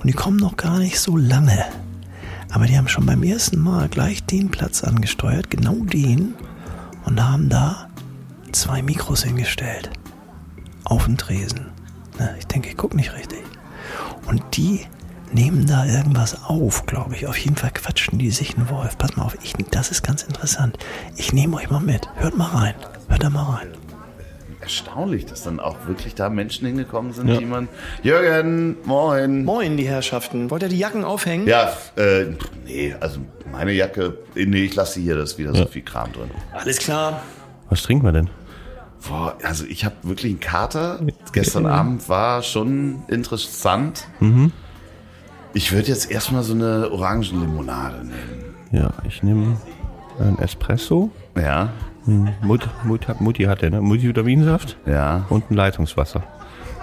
Und die kommen noch gar nicht so lange. Aber die haben schon beim ersten Mal gleich den Platz angesteuert, genau den, und haben da zwei Mikros hingestellt. Auf den Tresen. Na, ich denke, ich gucke nicht richtig. Und die nehmen da irgendwas auf, glaube ich. Auf jeden Fall quatschen die sich einen Wolf. Pass mal auf, ich, das ist ganz interessant. Ich nehme euch mal mit. Hört mal rein. Hört da mal rein erstaunlich, dass dann auch wirklich da Menschen hingekommen sind, ja. die man. Jürgen, moin. Moin, die Herrschaften. Wollt ihr die Jacken aufhängen? Ja, äh, nee, also meine Jacke, nee, ich lasse sie hier, da ist wieder ja. so viel Kram drin. Alles klar. Was trinken wir denn? Boah, also ich habe wirklich einen Kater. Gestern Abend war schon interessant. Mhm. Ich würde jetzt erstmal so eine Orangenlimonade nehmen. Ja, ich nehme ein Espresso. Ja. Mut, Mut, Mutti hatte, ne? Multivitaminsaft ja. und ein Leitungswasser.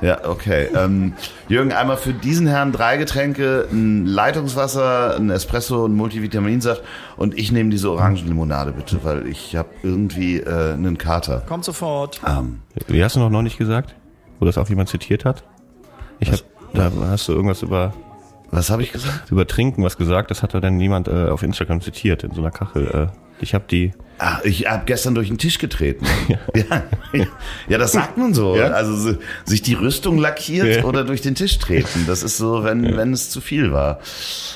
Ja, okay. Ähm, Jürgen, einmal für diesen Herrn drei Getränke, ein Leitungswasser, ein Espresso, ein Multivitaminsaft und ich nehme diese Orangenlimonade bitte, weil ich habe irgendwie äh, einen Kater. Kommt sofort. Ähm, Wie hast du noch, noch nicht gesagt? Wo das auch jemand zitiert hat? Ich habe, da hast du irgendwas über was habe ich gesagt? Über Trinken was gesagt, das hat dann niemand äh, auf Instagram zitiert in so einer Kachel. Äh. Ich habe die. Ach, ich habe gestern durch den Tisch getreten. ja. ja, das sagt man so. Ja? Also sich die Rüstung lackiert ja. oder durch den Tisch treten. Das ist so, wenn, ja. wenn es zu viel war.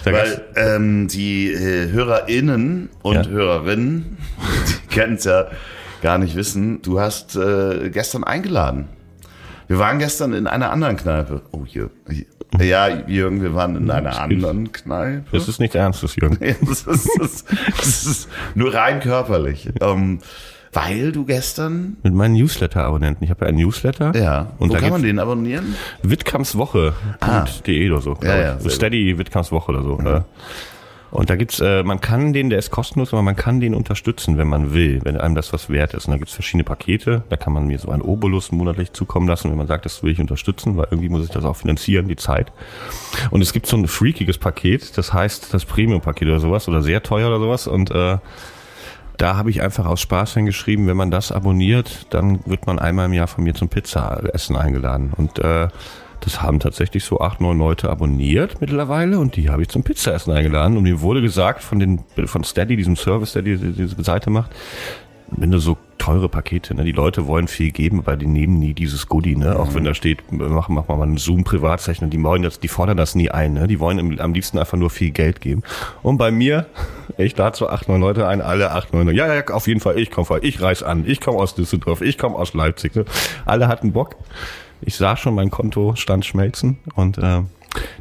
Sag Weil ähm, die äh, HörerInnen und Hörerinnen, die kennen es ja gar nicht wissen, du hast äh, gestern eingeladen. Wir waren gestern in einer anderen Kneipe. Oh, hier. Ja, Jürgen, wir waren in einer anderen Kneipe. Das ist nicht Ernstes, Jürgen. das, ist, das, das ist nur rein körperlich. Ähm, weil du gestern mit meinen Newsletter-Abonnenten. Ich habe ja einen Newsletter. Ja. Und Wo kann man den abonnieren? Wittkampswoche.de ah. oder so. Ja, ja, Steady Wittkampswoche oder so. Mhm. Und da gibt's, äh, man kann den, der ist kostenlos, aber man kann den unterstützen, wenn man will, wenn einem das was wert ist. Und da gibt's verschiedene Pakete. Da kann man mir so einen Obolus monatlich zukommen lassen, wenn man sagt, das will ich unterstützen, weil irgendwie muss ich das auch finanzieren, die Zeit. Und es gibt so ein freakiges Paket, das heißt das Premium-Paket oder sowas oder sehr teuer oder sowas. Und äh, da habe ich einfach aus Spaß hingeschrieben, wenn man das abonniert, dann wird man einmal im Jahr von mir zum Pizza-Essen eingeladen. Und äh, das haben tatsächlich so acht, neun Leute abonniert mittlerweile und die habe ich zum Pizzaessen eingeladen. Und mir wurde gesagt von den von Steady, diesem Service, der die, diese Seite macht, wenn du so teure Pakete, ne? Die Leute wollen viel geben, aber die nehmen nie dieses Goodie, ne? Auch wenn da steht, mach, mach mal einen Zoom-Privatzeichner, die wollen das, die fordern das nie ein, ne? Die wollen im, am liebsten einfach nur viel Geld geben. Und bei mir, ich lade so acht, neun Leute ein, alle acht, neun, ja, ja, auf jeden Fall, ich komme voll, ich reiß an, ich komme aus Düsseldorf, ich komme aus Leipzig, ne? Alle hatten Bock ich sah schon mein Konto stand schmelzen und äh,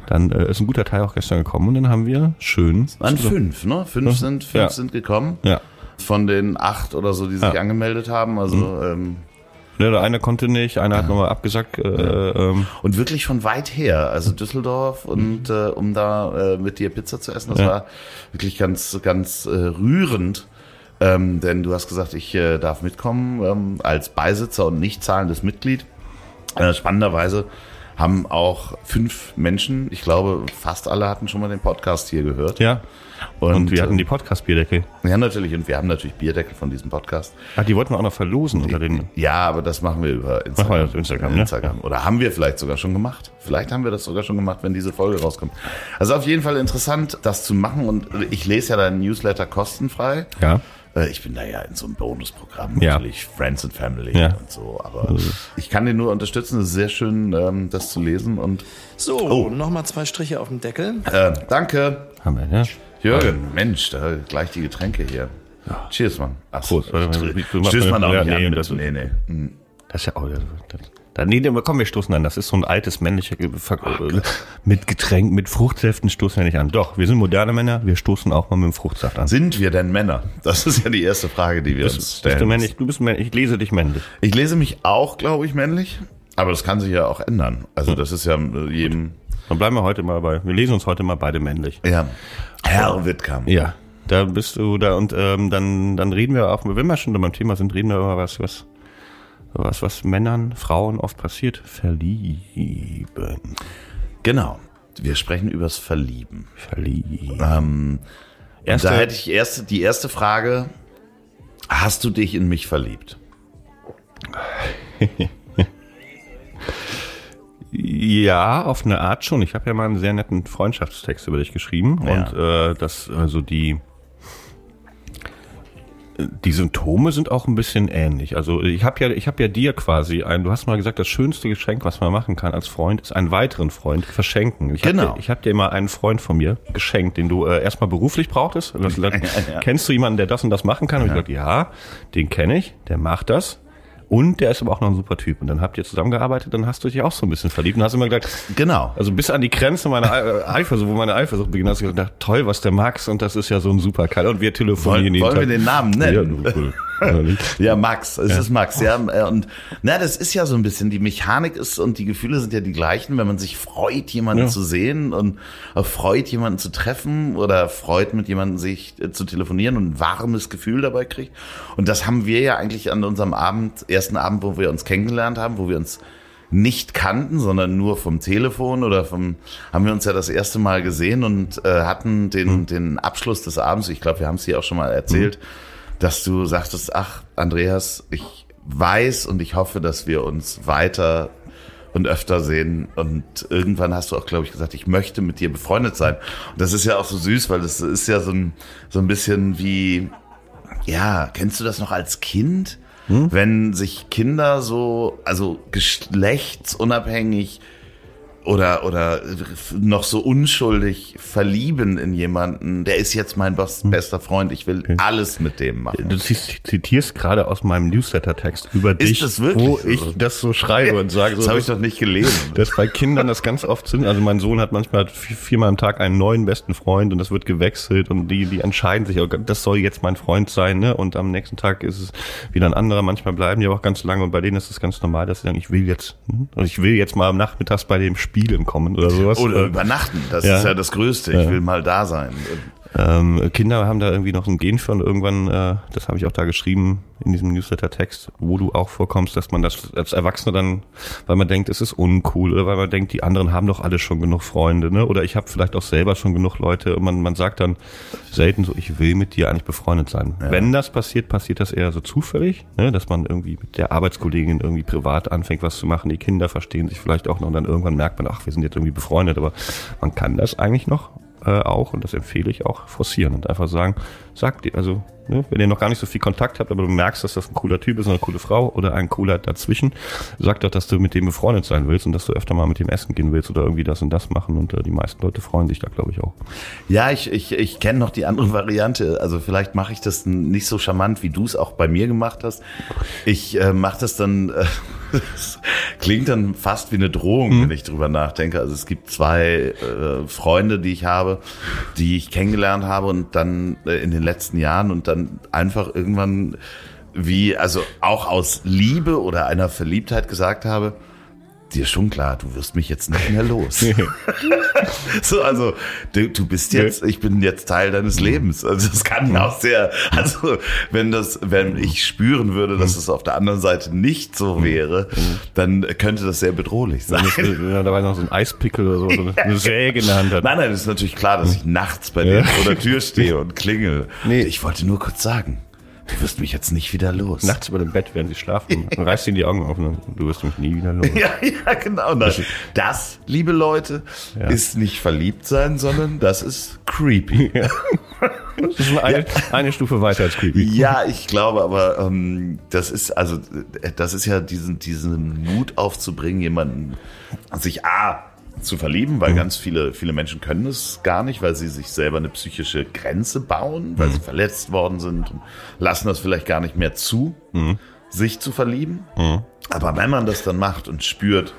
dann äh, ist ein guter Teil auch gestern gekommen und dann haben wir schön. Waren fünf, ne? Fünf sind, fünf ja. sind gekommen. Ja. Von den acht oder so, die sich ja. angemeldet haben. Also mhm. ähm, ja, der eine konnte nicht, einer hat nochmal abgesagt. Äh, ähm. Und wirklich von weit her, also Düsseldorf und äh, um da äh, mit dir Pizza zu essen, das ja. war wirklich ganz, ganz äh, rührend. Ähm, denn du hast gesagt, ich äh, darf mitkommen ähm, als Beisitzer und nicht zahlendes Mitglied. Äh, spannenderweise haben auch fünf Menschen, ich glaube, fast alle hatten schon mal den Podcast hier gehört. Ja. Und, und wir hatten die Podcast-Bierdeckel. Ja, natürlich. Und wir haben natürlich Bierdeckel von diesem Podcast. Ach, die wollten wir auch noch verlosen unter den. Ja, aber das machen wir über Instagram. Machen wir Instagram, ne? Instagram. Oder haben wir vielleicht sogar schon gemacht. Vielleicht haben wir das sogar schon gemacht, wenn diese Folge rauskommt. Also auf jeden Fall interessant, das zu machen. Und ich lese ja deinen Newsletter kostenfrei. Ja. Äh, ich bin da ja in so einem Bonusprogramm, ja. natürlich Friends and Family ja. und so. Aber also. ich kann den nur unterstützen. Es ist sehr schön, ähm, das zu lesen. Und so, oh. nochmal zwei Striche auf dem Deckel. Äh, danke. Haben wir, ja. Jürgen, ja. Mensch, da gleich die Getränke hier. Ja. Cheers, Mann. Ach, Prost. Stößt man auch ja, nicht nee, an. Das, nee, nee. Hm. Das ist ja auch, das, Nee, komm, wir stoßen an. Das ist so ein altes männlicher oh, mit Getränk, mit Fruchtsäften stoßen wir nicht an. Doch, wir sind moderne Männer, wir stoßen auch mal mit dem Fruchtsaft an. Sind wir denn Männer? Das ist ja die erste Frage, die wir das, uns stellen. Bist du männlich? Du bist männlich. Ich lese dich männlich. Ich lese mich auch, glaube ich, männlich. Aber das kann sich ja auch ändern. Also das ist ja jedem Dann bleiben wir heute mal bei, wir lesen uns heute mal beide männlich. Ja. Herr Wittkamp. Ja. Da bist du da und ähm, dann, dann reden wir auch, wenn wir schon beim Thema sind, reden wir über was, was, was, was Männern, Frauen oft passiert. Verlieben. Genau. Wir sprechen übers Verlieben. Verlieben. Ähm, Erste- da hätte ich erste, die erste Frage. Hast du dich in mich verliebt? Ja, auf eine Art schon. Ich habe ja mal einen sehr netten Freundschaftstext über dich geschrieben Ja. und äh, das also die die Symptome sind auch ein bisschen ähnlich. Also ich habe ja ich habe ja dir quasi ein du hast mal gesagt, das schönste Geschenk, was man machen kann als Freund, ist einen weiteren Freund verschenken. Ich Genau. Hab dir, ich habe dir mal einen Freund von mir geschenkt, den du äh, erstmal beruflich brauchtest. Und das, ja. Kennst du jemanden, der das und das machen kann? Und ich gesagt, ja, den kenne ich, der macht das. Und der ist aber auch noch ein super Typ. Und dann habt ihr zusammengearbeitet, dann hast du dich auch so ein bisschen verliebt und hast immer gesagt, Genau. also bis an die Grenze meiner Ei- Eifersucht, wo meine Eifersucht beginnt, hast du gedacht, toll, was der Max und das ist ja so ein super Kerl. Und wir telefonieren Wollen, wollen wir den Namen nennen? Ja, Ja, Max, es ist Max, ja. äh, Und na, das ist ja so ein bisschen, die Mechanik ist und die Gefühle sind ja die gleichen, wenn man sich freut, jemanden Ja. zu sehen und auch freut, jemanden zu treffen oder freut, mit jemandem sich äh, zu telefonieren und ein warmes Gefühl dabei kriegt. Und das haben wir ja eigentlich an unserem Abend, ersten Abend, wo wir uns kennengelernt haben, wo wir uns nicht kannten, sondern nur vom Telefon oder vom, haben wir uns ja das erste Mal gesehen und äh, hatten den, den Abschluss des Abends, ich glaube, wir haben es dir auch schon mal erzählt, dass du sagtest, ach, Andreas, ich weiß und ich hoffe, dass wir uns weiter und öfter sehen. Und irgendwann hast du auch, glaube ich, gesagt, ich möchte mit dir befreundet sein. Und das ist ja auch so süß, weil das ist ja so ein, so ein bisschen wie, ja, kennst du das noch als Kind? Wenn sich Kinder so, also geschlechtsunabhängig oder, oder noch so unschuldig verlieben in jemanden, der ist jetzt mein best, bester Freund, ich will alles mit dem machen. Du zit- zitierst gerade aus meinem Newsletter-Text über dich, das wirklich wo so? ich das so schreibe und sage, so, Das habe ich doch nicht gelesen. dass bei Kindern das ganz oft sind. Also mein Sohn hat manchmal vi- viermal am Tag einen neuen besten Freund und das wird gewechselt und die, die entscheiden sich, oh das soll jetzt mein Freund sein, ne? Und am nächsten Tag ist es wieder ein anderer. Manchmal bleiben die aber auch ganz lange und bei denen ist es ganz normal, dass sie sagen, ich will jetzt, hm? und ich will jetzt mal am Nachmittags bei dem Spielen kommen oder sowas. Oder Äh, übernachten, das ja. ist ja das Größte. Ich will mal da sein. Ähm, Kinder haben da irgendwie noch ein Gen für und irgendwann, äh, das habe ich auch da geschrieben in diesem Newsletter-Text, wo du auch vorkommst, dass man das als Erwachsener dann, weil man denkt, es ist uncool oder weil man denkt, die anderen haben doch alle schon genug Freunde, ne? Oder ich habe vielleicht auch selber schon genug Leute und man, man sagt dann selten so, ich will mit dir eigentlich befreundet sein. Wenn das passiert, passiert das eher so zufällig, ne? dass man irgendwie mit der Arbeitskollegin irgendwie privat anfängt, was zu machen. Die Kinder verstehen sich vielleicht auch noch und dann irgendwann merkt man, ach, wir sind jetzt irgendwie befreundet, aber man kann das eigentlich noch äh, auch, und das empfehle ich auch, forcieren und einfach sagen, sagt dir, also, ne, wenn ihr noch gar nicht so viel Kontakt habt, aber du merkst, dass das ein cooler Typ ist, eine coole Frau oder ein cooler dazwischen, sag doch, dass du mit dem befreundet sein willst und dass du öfter mal mit dem essen gehen willst oder irgendwie das und das machen und äh, die meisten Leute freuen sich da, glaube ich, auch. Ja, ich, ich, ich kenne noch die andere Variante. Also vielleicht mache ich das nicht so charmant, wie du es auch bei mir gemacht hast. Ich äh, mache das dann, äh, das klingt dann fast wie eine Drohung, wenn ich drüber nachdenke. Also es gibt zwei äh, Freunde, die ich habe, die ich kennengelernt habe und dann äh, in den letzten Jahren und dann einfach irgendwann wie, also auch aus Liebe oder einer Verliebtheit gesagt habe, dir schon klar, du wirst mich jetzt nicht mehr los. so, also du, du bist jetzt, ich bin jetzt Teil deines Lebens. Also das kann ja auch sehr, also wenn das, wenn ich spüren würde, dass es auf der anderen Seite nicht so wäre, dann könnte das sehr bedrohlich sein. Wenn er dabei noch so ein Eispickel oder so, so eine Säge in der Hand hat. Nein, nein, es ist natürlich klar, dass ich nachts bei dir vor der Tür stehe und klingel. Nee. Ich wollte nur kurz sagen, du wirst mich jetzt nicht wieder los. Nachts über dem Bett, während sie schlafen, dann reißt ihnen die Augen auf und du wirst mich nie wieder los. Ja, ja, genau. Das, das liebe Leute, ist nicht verliebt sein, sondern das ist creepy. Das ist eine, eine Stufe weiter als creepy. Ja, ich glaube, aber ähm, das ist also äh, das ist ja diesen diesen Mut aufzubringen, jemanden sich a zu verlieben, weil ganz viele viele Menschen können es gar nicht, weil sie sich selber eine psychische Grenze bauen, weil sie verletzt worden sind und lassen das vielleicht gar nicht mehr zu, sich zu verlieben. Aber wenn man das dann macht und spürt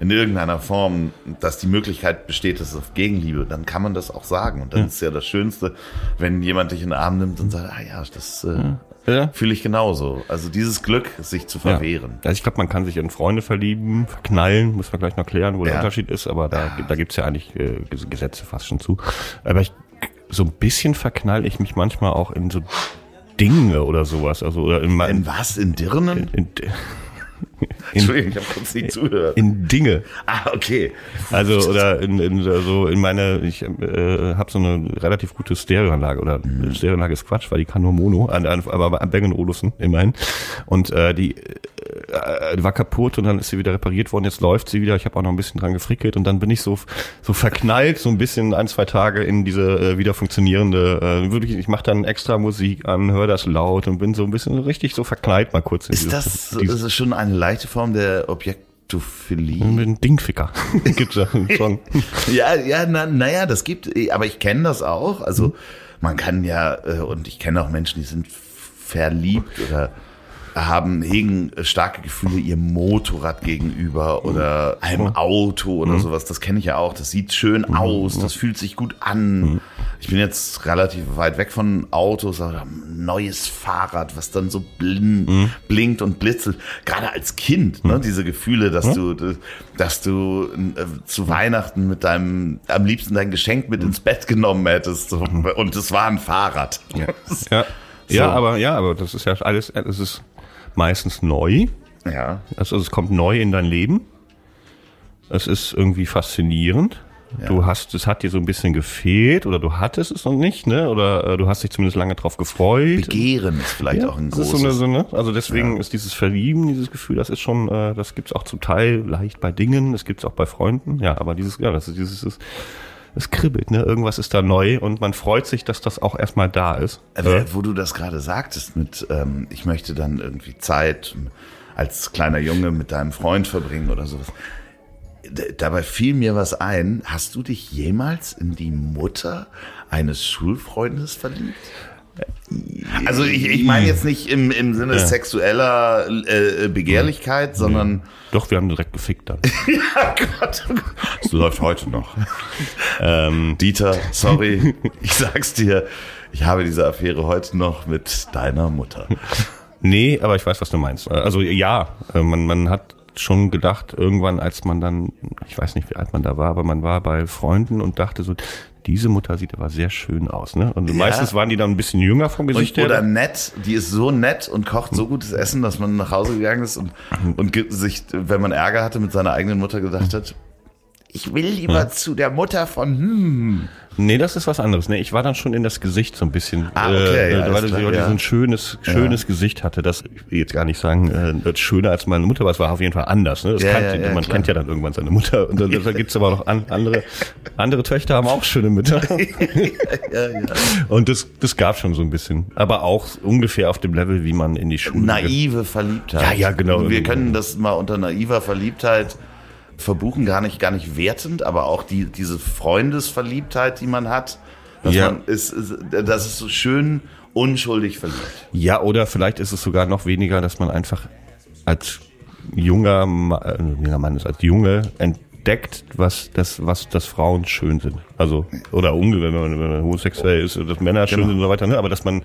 in irgendeiner Form, dass die Möglichkeit besteht, dass es auf Gegenliebe, dann kann man das auch sagen. Und dann ist ja das Schönste, wenn jemand dich in den Arm nimmt und sagt, ah ja, das, äh, ja. fühle ich genauso. Also dieses Glück, sich zu verwehren. Ja. Also ich glaube, man kann sich in Freunde verlieben, verknallen, muss man gleich noch klären, wo ja. der Unterschied ist, aber da, da gibt's ja eigentlich äh, Gesetze fast schon zu. Aber ich, so ein bisschen verknall ich mich manchmal auch in so Dinge oder sowas. Also oder in, in was? In Dirnen? In, in, Entschuldigung, ich habe kurz nicht zugehört. In Dinge. Ah, okay. Also oder in, in also in meine, ich äh, habe so eine relativ gute Stereoanlage oder mhm. Stereoanlage ist Quatsch, weil die kann nur Mono, an, an, aber an Bang Olufsen immerhin. Und äh, die äh, war kaputt und dann ist sie wieder repariert worden. Jetzt läuft sie wieder. Ich habe auch noch ein bisschen dran gefrickelt und dann bin ich so so verknallt, so ein bisschen ein zwei Tage in diese äh, wieder funktionierende. Äh, wirklich, ich mache dann extra Musik an, höre das laut und bin so ein bisschen richtig so verknallt mal kurz. ist dieses, das dieses, ist schon eine leichte Form der Objektophilie? Mit einem Dingficker gibt's da einen Song. ja, ja, na, naja, das gibt, aber ich kenne das auch. Also mhm. man kann ja äh, und ich kenne auch Menschen, die sind verliebt oder haben, hegen starke Gefühle ihrem Motorrad gegenüber oder einem Auto oder mhm. sowas. Das kenne ich ja auch. Das sieht schön mhm. aus, das fühlt sich gut an. Mhm. Ich bin jetzt relativ weit weg von Autos, aber ein neues Fahrrad, was dann so blin, mhm. blinkt und blitzelt. Gerade als Kind, ne, mhm. diese Gefühle, dass du, dass du äh, zu Weihnachten mit deinem, am liebsten dein Geschenk mit ins Bett genommen hättest. So, und es war ein Fahrrad. Ja. ja. So. Ja, aber ja, aber das ist ja alles, es ist meistens neu. Ja. Also es kommt neu in dein Leben. Es ist irgendwie faszinierend. Ja. Du hast, es hat dir so ein bisschen gefehlt oder du hattest es noch nicht, ne? Oder äh, du hast dich zumindest lange drauf gefreut. Begehren ist vielleicht ja, auch ein großes. Ist so eine, so, ne? Also deswegen ja. ist dieses Verlieben, dieses Gefühl, das ist schon, äh, das gibt's auch zum Teil leicht bei Dingen, das gibt's auch bei Freunden. Ja, aber dieses, ja, das ist dieses, ist, es kribbelt, ne? Irgendwas ist da neu und man freut sich, dass das auch erstmal da ist. Also, ja. Wo du das gerade sagtest mit, ähm, ich möchte dann irgendwie Zeit als kleiner Junge mit deinem Freund verbringen oder sowas. Dabei fiel mir was ein. Hast du dich jemals in die Mutter eines Schulfreundes verliebt? Also ich, ich meine jetzt nicht im, im Sinne ja. sexueller äh, Begehrlichkeit, ja. sondern... Doch, wir haben direkt gefickt dann. ja, Gott. Das läuft heute noch. ähm, Dieter, sorry, ich sag's dir, ich habe diese Affäre heute noch mit deiner Mutter. Nee, aber ich weiß, was du meinst. Also ja, äh, man, man hat schon gedacht, irgendwann, als man dann, ich weiß nicht, wie alt man da war, aber man war bei Freunden und dachte so, diese Mutter sieht aber sehr schön aus, ne? Und ja. meistens waren die dann ein bisschen jünger vom Gesicht her. Oder nett, die ist so nett und kocht so gutes Essen, dass man nach Hause gegangen ist und, und sich, wenn man Ärger hatte mit seiner eigenen Mutter, gedacht hat, ich will lieber ja. zu der Mutter von hm. Nee, das ist was anderes. Nee, ich war dann schon in das Gesicht so ein bisschen, ah, okay, äh, ja, weil sie ja. so ein schönes, schönes ja. Gesicht hatte. Das ich will jetzt gar nicht sagen, äh, schöner als meine Mutter, aber es war auf jeden Fall anders. Ne? Das ja, kannte, man klar. kennt ja dann irgendwann seine Mutter. Und dann, da gibt's aber noch an, andere, andere Töchter haben auch schöne Mütter. Und das, das gab schon so ein bisschen. Aber auch ungefähr auf dem Level, wie man in die Schule Naive. Verliebtheit. Ja, ja, genau. Wir können das mal unter naiver Verliebtheit verbuchen, gar nicht, gar nicht wertend, aber auch die, diese Freundesverliebtheit, die man hat, dass ja. man ist, ist, das ist so schön unschuldig verliebt. Ja, oder vielleicht ist es sogar noch weniger, dass man einfach als junger, äh, junger Mann ist, als Junge entdeckt, was das, was das Frauen schön sind. Also, oder wenn man, wenn man homosexuell ist, dass Männer schön genau. sind und so weiter, ne? aber dass man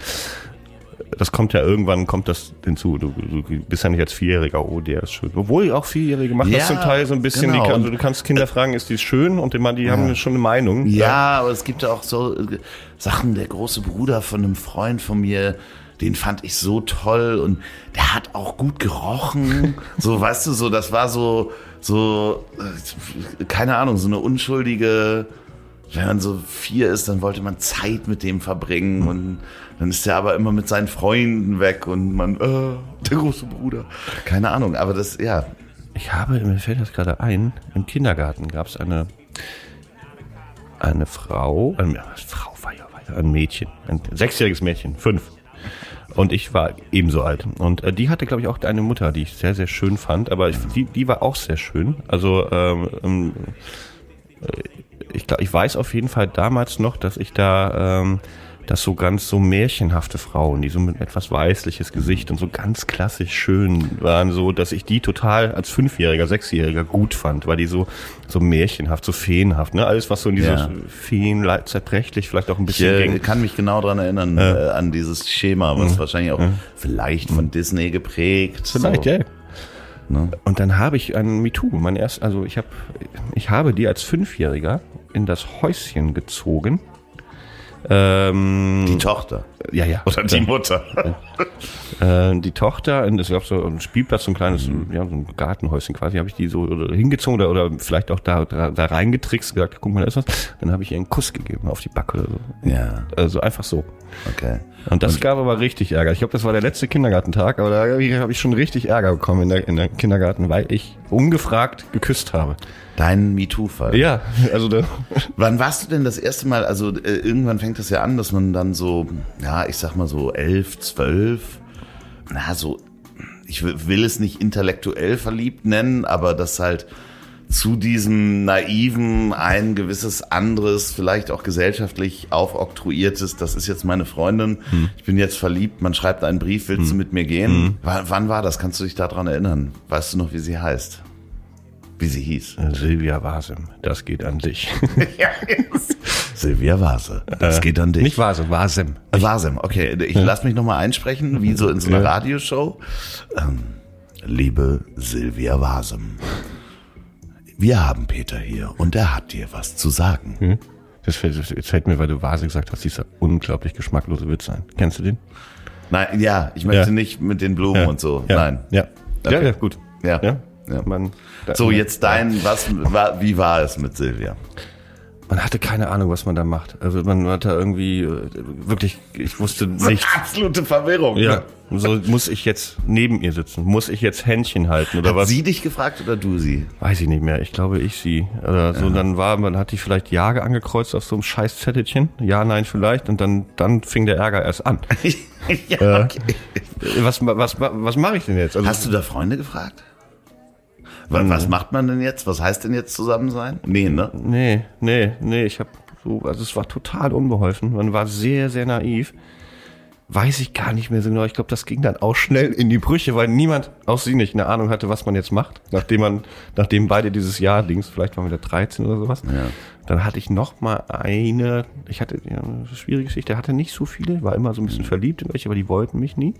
das kommt ja irgendwann, kommt das hinzu. Du, du bist ja nicht als Vierjähriger, oh, der ist schön. Obwohl auch Vierjährige machen ja, das zum Teil so ein bisschen. Genau. Die, also du kannst Kinder fragen, ist die schön? Und immer, die ja. haben schon eine Meinung. Ja, ja, aber es gibt ja auch so äh, Sachen, der große Bruder von einem Freund von mir, den fand ich so toll und der hat auch gut gerochen. so, weißt du, so, das war so, so, äh, keine Ahnung, so eine unschuldige, wenn man so vier ist, dann wollte man Zeit mit dem verbringen und dann ist er aber immer mit seinen Freunden weg und man, äh, der große Bruder. Keine Ahnung, aber das, ja. Ich habe, mir fällt das gerade ein, im Kindergarten gab es eine, eine Frau, eine Frau war ja ein Mädchen, ein sechsjähriges Mädchen, fünf. Und ich war ebenso alt. Und äh, die hatte, glaube ich, auch eine Mutter, die ich sehr, sehr schön fand. Aber ich, die, die war auch sehr schön. Also ähm, ähm äh, ich glaube, ich weiß auf jeden Fall damals noch, dass ich da ähm, dass so ganz so märchenhafte Frauen, die so mit etwas weißliches Gesicht und so ganz klassisch schön waren, so, dass ich die total als Fünfjähriger, Sechsjähriger gut fand, weil die so, so märchenhaft, so feenhaft, ne? Alles, was so in dieses Ja. Feen, zerbrechlich, vielleicht auch ein Ich bisschen äh, ging. kann mich genau dran erinnern, äh, an dieses Schema, was wahrscheinlich auch vielleicht von Disney geprägt. Vielleicht, so. ja. Ne? Und dann habe ich ein MeToo, mein erst, also ich habe, ich habe die als Fünfjähriger in das Häuschen gezogen. Ähm, Die Tochter. ja, ja. Oder die Mutter. Äh, die Tochter, und es gab so einen Spielplatz, so ein kleines, ja, so ein Gartenhäuschen quasi, habe ich die so hingezogen oder, oder vielleicht auch da, da, da reingetrickst, gesagt, guck mal, da ist was. Dann habe ich ihr einen Kuss gegeben auf die Backe oder so. Ja, Also einfach so. okay. Und das gab aber richtig Ärger. Ich glaube, das war der letzte Kindergartentag, aber da habe ich, hab ich schon richtig Ärger bekommen in der, in der Kindergarten, weil ich ungefragt geküsst habe. Dein MeToo-Fall. Ja, also da, Wann warst du denn das erste Mal, also äh, irgendwann fängt das ja an, dass man dann so, ja, ich sag mal so elf, zwölf, na so, ich will will es nicht intellektuell verliebt nennen, aber das halt zu diesem naiven ein gewisses anderes, vielleicht auch gesellschaftlich aufoktroyiertes, das ist jetzt meine Freundin, ich bin jetzt verliebt, man schreibt einen Brief, willst du mit mir gehen? Wann, wann war das? Kannst du dich daran erinnern? Weißt du noch, wie sie heißt? Wie sie hieß? Silvia Wasem, das geht an dich. Silvia Vase. Das geht an dich. Nicht Wasem, Wasem. Wasem, okay. Ich lass mich nochmal einsprechen, wie so in so einer Radioshow. Ähm, liebe Silvia Wasem, wir haben Peter hier und er hat dir was zu sagen. Das fällt, jetzt fällt mir, weil du Vase gesagt hast, dieser unglaublich geschmacklose Witz ein. Kennst du den? Nein, ja, ich möchte Ja. nicht mit den Blumen und so. Ja. Nein. Ja. Okay. Ja, ja, gut. Ja. Ja. Ja. Man, So, jetzt dein, was, war, wie war es mit Silvia? Man hatte keine Ahnung, was man da macht. Also man hat da irgendwie äh, wirklich, ich wusste nicht. Absolute Verwirrung. Ja, so muss ich jetzt neben ihr sitzen? Muss ich jetzt Händchen halten oder Hat was? sie dich gefragt oder du sie? Weiß ich nicht mehr. Ich glaube, ich sie. Oder so, dann war, man hat die vielleicht Jage angekreuzt auf so einem scheiß Zettelchen. Ja, nein, vielleicht. Und dann, dann fing der Ärger erst an. ja, okay. Was, was, was mache ich denn jetzt? Also, Hast du da Freunde gefragt? Was, was macht man denn jetzt? Was heißt denn jetzt zusammen sein? Nee, ne? Nee, nee, nee, ich habe so, also es war total unbeholfen. Man war sehr, sehr naiv. Weiß ich gar nicht mehr so genau. Ich glaube, das ging dann auch schnell in die Brüche, weil niemand, auch sie nicht, eine Ahnung hatte, was man jetzt macht. Nachdem man, nachdem beide dieses Jahr links, vielleicht waren wir da 13 oder sowas. Ja. Dann hatte ich noch mal eine, ich hatte ja, eine schwierige Geschichte, hatte nicht so viele, war immer so ein bisschen verliebt in welche, aber die wollten mich nie.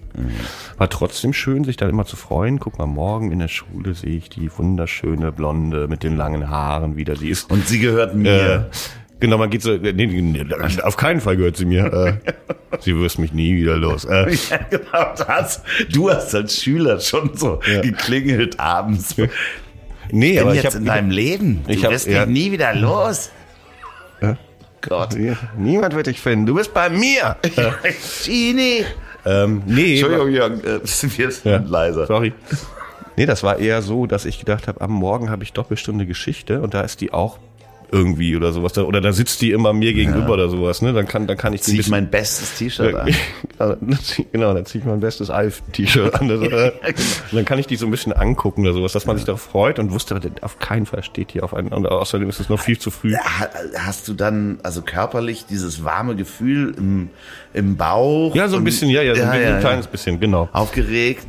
War trotzdem schön, sich dann immer zu freuen. Guck mal, morgen in der Schule sehe ich die wunderschöne Blonde mit den langen Haaren wieder. Sie ist Und sie gehört mir. äh, genau, man geht so, nee, nee, nee, auf keinen Fall gehört sie mir. Äh, sie wirst mich nie wieder los. Äh, Ja, genau das. Du hast als Schüler schon so geklingelt abends. Ich nee, bin aber ich jetzt habe in deinem Leben. Du ich hab- wirst ja. mich nie wieder los. Gott. niemand wird dich finden. Du bist bei mir. Äh, Genie. ähm, nee, Entschuldigung, Jörg, äh, wir sind Ja. leiser. Sorry. Nee, das war eher so, dass ich gedacht habe, am Morgen habe ich Doppelstunde Geschichte und da ist die auch irgendwie oder sowas. Oder da sitzt die immer mir gegenüber oder sowas. Ne? Dann kann, dann kann ich die Zieh ich bisschen mein bestes T-Shirt an. Ja, dann zieh- genau, dann ziehe ich mein bestes Alf-T-Shirt an. Das, äh, dann kann ich die so ein bisschen angucken oder sowas, dass man sich darauf freut und wusste, auf keinen Fall steht hier auf einen. Und außerdem ist es noch viel zu früh. Ha- Hast du dann also körperlich dieses warme Gefühl im, im Bauch? Ja, so ein bisschen, ja, ja, so ein, bisschen, ja, ein kleines bisschen, genau. Aufgeregt.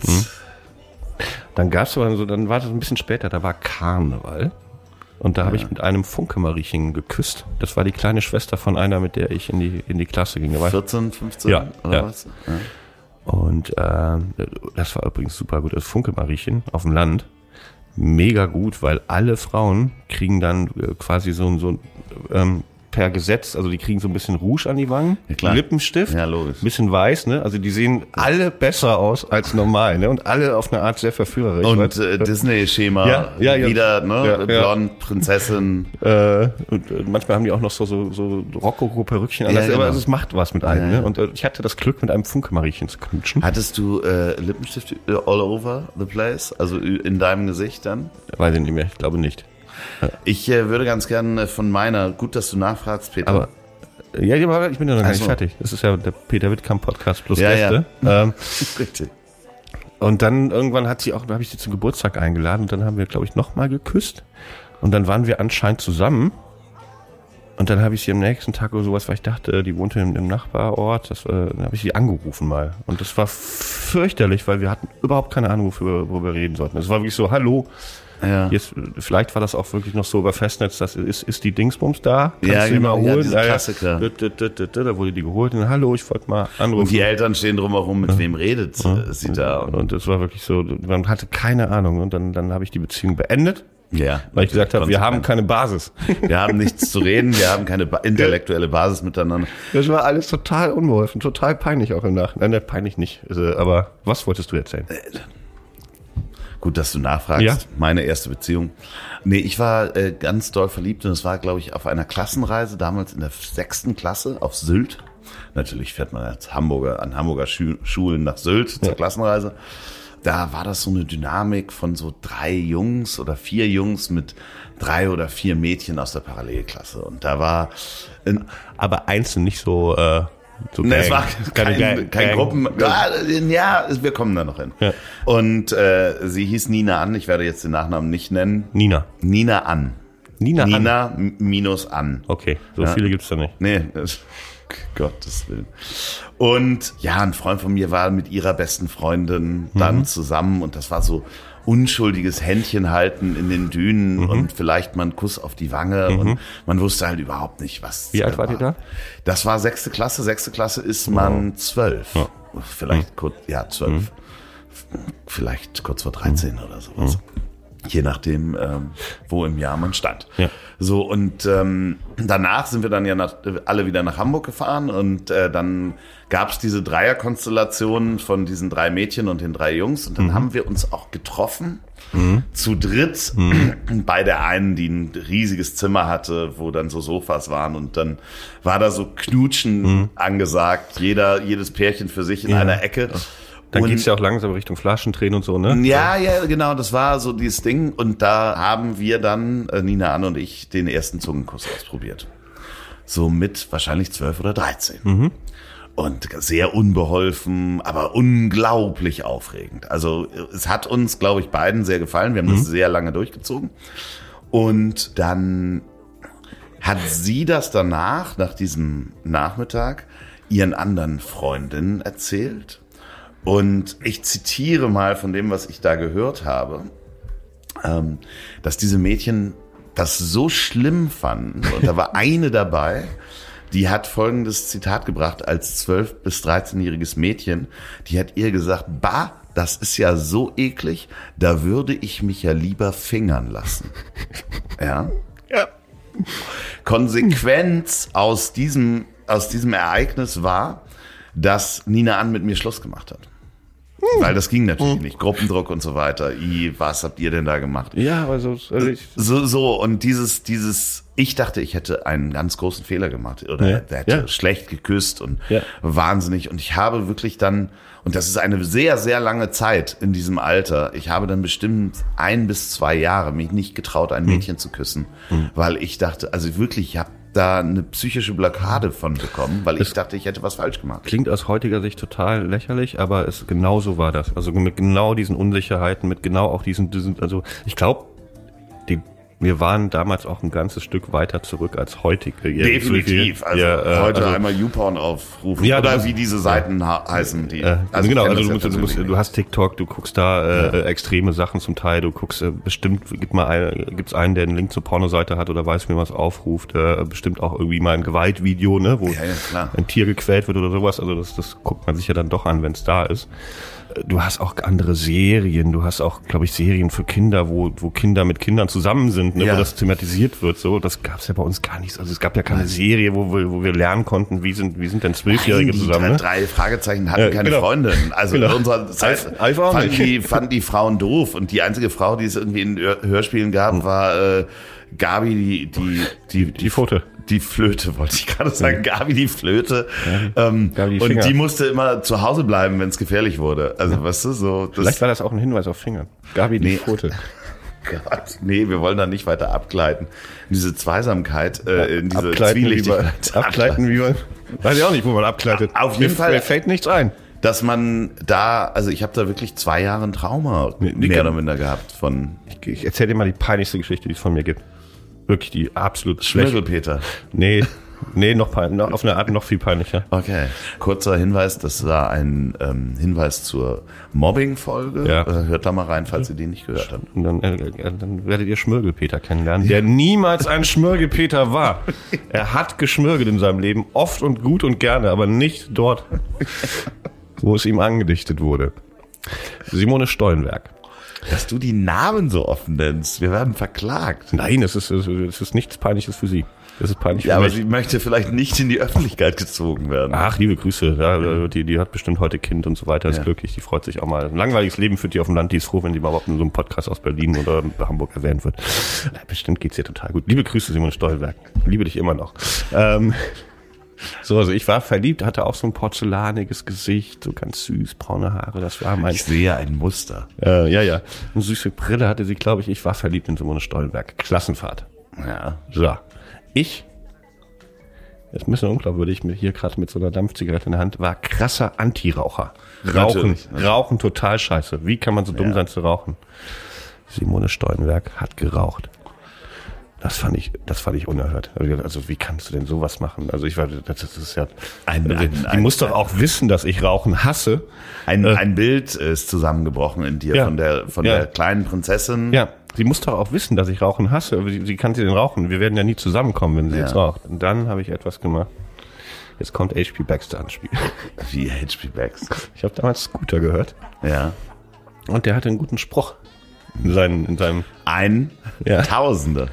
Dann gab's aber so, dann war das ein bisschen später, da war Karneval. Und da habe ich mit einem Funke-Mariechen geküsst. Das war die kleine Schwester von einer, mit der ich in die, in die Klasse ging. Da war 14, 15 Ja, oder ja. was? Ja. Und ähm, das war übrigens super gut. Das Funke-Mariechen auf dem Land. Mega gut, weil alle Frauen kriegen dann äh, quasi so, ein- so ein, ähm, per Gesetz, also die kriegen so ein bisschen Rouge an die Wangen, Ja. Lippenstift, Ja, logisch. bisschen weiß, ne? Also die sehen alle besser aus als normal, ne? Und alle auf eine Art sehr verführerisch. Und äh, Disney-Schema, Ja, ja, ja. wieder, ne? Blond, Prinzessin. Äh, und äh, manchmal haben die auch noch so, so, so Rokoko-Perückchen an. Ja, genau. Aber es macht was mit einem. Ne? Und äh, ich hatte das Glück, mit einem Funke-Mariechen zu knutschen. Hattest du äh, Lippenstift äh, all over the place? Also in deinem Gesicht dann? Weiß ich nicht mehr, ich glaube nicht. Ich äh, würde ganz gerne von meiner, gut, dass du nachfragst, Peter. Aber äh, ja, ich bin ja noch gar Ach nicht fertig. Das ist ja der Peter Wittkamp Podcast plus Ja, Gäste. Ähm, Richtig. und dann irgendwann hat sie auch, da habe ich sie zum Geburtstag eingeladen und dann haben wir, glaube ich, noch mal geküsst. Und dann waren wir anscheinend zusammen. und dann habe ich sie am nächsten Tag oder sowas, weil ich dachte, die wohnte im, im Nachbarort, das, äh, dann habe ich sie angerufen mal. Und das war fürchterlich, weil wir hatten überhaupt keine Ahnung, worüber, worüber wir reden sollten. Es war wirklich so, hallo, ja. Jetzt, vielleicht war das auch wirklich noch so über Festnetz, das ist, ist die Dingsbums da? Kannst ja, du genau, mal holen? Ja, Klassiker. Da wurde die geholt und hallo, ich wollte mal anrufen. Und die Eltern stehen drumherum, mit ja. wem redet ja. sie da? Und es war wirklich so, man hatte keine Ahnung und dann, dann habe ich die Beziehung beendet. Ja. Weil ich gesagt habe, wir haben keine Basis. Wir haben nichts zu reden, wir haben keine intellektuelle Basis miteinander. Das war alles total unbeholfen, total peinlich auch im Nachhinein. Nein, peinlich nicht. Also, aber was wolltest du erzählen? Gut, dass du nachfragst. Ja? Meine erste Beziehung. Nee, ich war äh, ganz doll verliebt und es war, glaube ich, auf einer Klassenreise, damals in der sechsten Klasse auf Sylt. Natürlich fährt man als Hamburger an Hamburger Schu Schulen nach Sylt zur ja. Klassenreise. Da war das so eine Dynamik von so drei Jungs oder vier Jungs mit drei oder vier Mädchen aus der Parallelklasse. Und da war. Aber einzeln nicht so. Äh so nee, es war keine, kein, kein Gruppen. Ja, ja, wir kommen da noch hin. Ja. Und äh, sie hieß Nina An. Ich werde jetzt den Nachnamen nicht nennen. Nina. Nina An. Nina, Nina an. minus An. Okay, so ja. viele gibt's da nicht. Nee, Gottes Willen. Und ja, ein Freund von mir war mit ihrer besten Freundin dann mhm. zusammen und das war so unschuldiges Händchen halten in den Dünen mhm. und vielleicht mal einen Kuss auf die Wange mhm. und man wusste halt überhaupt nicht, was. Wie alt war, ihr da? Das war sechste Klasse. Sechste Klasse ist man zwölf. Ja. Vielleicht mhm. kurz, ja, zwölf. Mhm. Vielleicht kurz vor 13 mhm. oder sowas. Je nachdem, ähm, wo im Jahr man stand. Ja. So, und ähm, danach sind wir dann ja nach, alle wieder nach Hamburg gefahren und äh, dann gab es diese Dreierkonstellation von diesen drei Mädchen und den drei Jungs und dann mhm. haben wir uns auch getroffen. Mhm. Zu dritt mhm. bei der einen, die ein riesiges Zimmer hatte, wo dann so Sofas waren und dann war da so Knutschen mhm. angesagt, jeder, jedes Pärchen für sich in ja. einer Ecke. Dann geht's ja auch langsam Richtung Flaschentränen und so, ne? Ja, ja, genau, das war so dieses Ding. Und da haben wir dann, äh, Nina Ann und ich, den ersten Zungenkuss ausprobiert. So mit wahrscheinlich zwölf oder dreizehn. Mhm. Und sehr unbeholfen, aber unglaublich aufregend. Also es hat uns, glaube ich, beiden sehr gefallen. Wir haben mhm. das sehr lange durchgezogen. Und dann hat sie das danach, nach diesem Nachmittag, ihren anderen Freundinnen erzählt. Und ich zitiere mal von dem, was ich da gehört habe, ähm, dass diese Mädchen das so schlimm fanden. Und da war eine dabei, die hat folgendes Zitat gebracht als 12- bis 13-jähriges Mädchen. Die hat ihr gesagt, bah, das ist ja so eklig, da würde ich mich ja lieber fingern lassen. Ja. Ja. Konsequenz aus diesem, aus diesem Ereignis war, dass Nina An mit mir Schluss gemacht hat. Hm. Weil das ging natürlich hm. nicht. Gruppendruck und so weiter. I, was habt ihr denn da gemacht? Ja, also, also ich so, so und dieses, dieses, ich dachte, ich hätte einen ganz großen Fehler gemacht oder ja. der hätte ja. schlecht geküsst und ja. wahnsinnig. Und ich habe wirklich dann, und das ist eine sehr, sehr lange Zeit in diesem Alter. Ich habe dann bestimmt ein bis zwei Jahre mich nicht getraut, ein hm. Mädchen hm. zu küssen, hm. weil ich dachte, also wirklich, ich habe da eine psychische Blockade von bekommen, weil ich dachte, ich hätte was falsch gemacht. Klingt aus heutiger Sicht total lächerlich, aber es genau so war das. Also mit genau diesen Unsicherheiten, mit genau auch diesen, diesen also ich glaube, wir waren damals auch ein ganzes Stück weiter zurück als heutige. Definitiv. Also ja, äh, heute also, einmal YouPorn aufrufen. Ja, oder wie diese Seiten heißen. Die, äh, also genau, also du, musst, du, musst, du hast TikTok, du guckst da äh, ja. extreme Sachen zum Teil, du guckst äh, bestimmt, gibt mal ein, gibt's einen, der einen Link zur Pornoseite hat oder weiß, wie man was aufruft, äh, bestimmt auch irgendwie mal ein Gewaltvideo, ne, wo ja, ein Tier gequält wird oder sowas. Also das, das guckt man sich ja dann doch an, wenn es da ist du hast auch andere Serien, du hast auch, glaube ich, Serien für Kinder, wo, wo Kinder mit Kindern zusammen sind, ne, ja. wo das thematisiert wird. So, das gab es ja bei uns gar nicht. Also es gab ja keine Serie, wo wir, wo wir lernen konnten, wie sind, wie sind denn Zwölfjährige zusammen. Die ne? drei Fragezeichen hatten ja, keine genau. Freundin. Also genau. in unserer Zeit fanden die, fanden die Frauen doof und die einzige Frau, die es irgendwie in Hörspielen gab, hm. war äh, Gabi, die die die die, die Pfote die Flöte, wollte ich gerade sagen, Gabi die Flöte. Ja, ähm, Gabi die und die musste immer zu Hause bleiben, wenn es gefährlich wurde. Also, ja. weißt du, so. Das Vielleicht war das auch ein Hinweis auf Finger. Gabi die nee. Flöte. Gott, nee, wir wollen da nicht weiter abgleiten. Diese Zweisamkeit, äh, in diese abgleiten, Zwielichtigkeit. Wie man, abgleiten, wie man, weiß ich auch nicht, wo man abgleitet. Auf jeden mir, Fall. Mir fällt nichts ein. Dass man da, also ich habe da wirklich zwei Jahre ein Trauma mehr oder minder gehabt von. Ich, ich erzähl dir mal die peinlichste Geschichte, die es von mir gibt. Wirklich die absolut Schmirgelpeter. Nee, Nee, noch, noch auf eine Art noch viel peinlicher. Okay. Kurzer Hinweis, das war ein ähm, Hinweis zur Mobbing-Folge. Ja. Äh, hört da mal rein, falls ihr die nicht gehört habt. Und dann, äh, dann werdet ihr Schmirgelpeter kennenlernen, der niemals ein Schmirgelpeter war. Er hat geschmirgelt in seinem Leben, oft und gut und gerne, aber nicht dort, wo es ihm angedichtet wurde. Simone Stollenberg. Dass du die Namen so offen nennst. Wir werden verklagt. Nein, es ist, es ist nichts Peinliches für sie. Das ist peinlich. Ja, aber mich. sie möchte vielleicht nicht in die Öffentlichkeit gezogen werden. Ach, liebe Grüße. Ja, die, die hat bestimmt heute Kind und so weiter, ist ja. glücklich, die freut sich auch mal. Ein langweiliges Leben führt die auf dem Land, die ist froh, wenn die mal überhaupt in so einem Podcast aus Berlin oder Hamburg erwähnt wird. Ja, bestimmt geht's ihr total gut. Liebe Grüße, Simon Stolberg. Liebe dich immer noch. Ähm, so, also ich war verliebt, hatte auch so ein porzellaniges Gesicht, so ganz süß, braune Haare, das war mein... Ich sehe ein Muster. Äh, ja, ja. Eine süße Brille hatte sie, glaube ich. Ich war verliebt in Simone Stollenberg. Klassenfahrt. Ja. So. Ich ist ein bisschen unglaubwürdig, mir hier gerade mit so einer Dampfzigarette in der Hand, war krasser Anti-Raucher. Rauchen, Rauchen total scheiße. Wie kann man so dumm ja. sein zu rauchen? Simone Steuenberg hat geraucht. Das fand ich, das fand ich unerhört. Also wie kannst du denn sowas machen? Also ich war, das ist ja, ein, also, ein, die ein, muss doch auch wissen, dass ich Rauchen hasse. Ein, äh, ein Bild ist zusammengebrochen in dir ja, von der, von ja. der kleinen Prinzessin. Ja, sie muss doch auch wissen, dass ich Rauchen hasse. Sie, sie kann sie denn rauchen. Wir werden ja nie zusammenkommen, wenn sie ja. jetzt raucht. Und dann habe ich etwas gemacht. Jetzt kommt HP Baxter ans Spiel. Wie HP Baxter? Ich habe damals Scooter gehört. Ja. Und der hatte einen guten Spruch in, seinen, in seinem. Ein ja. Tausende.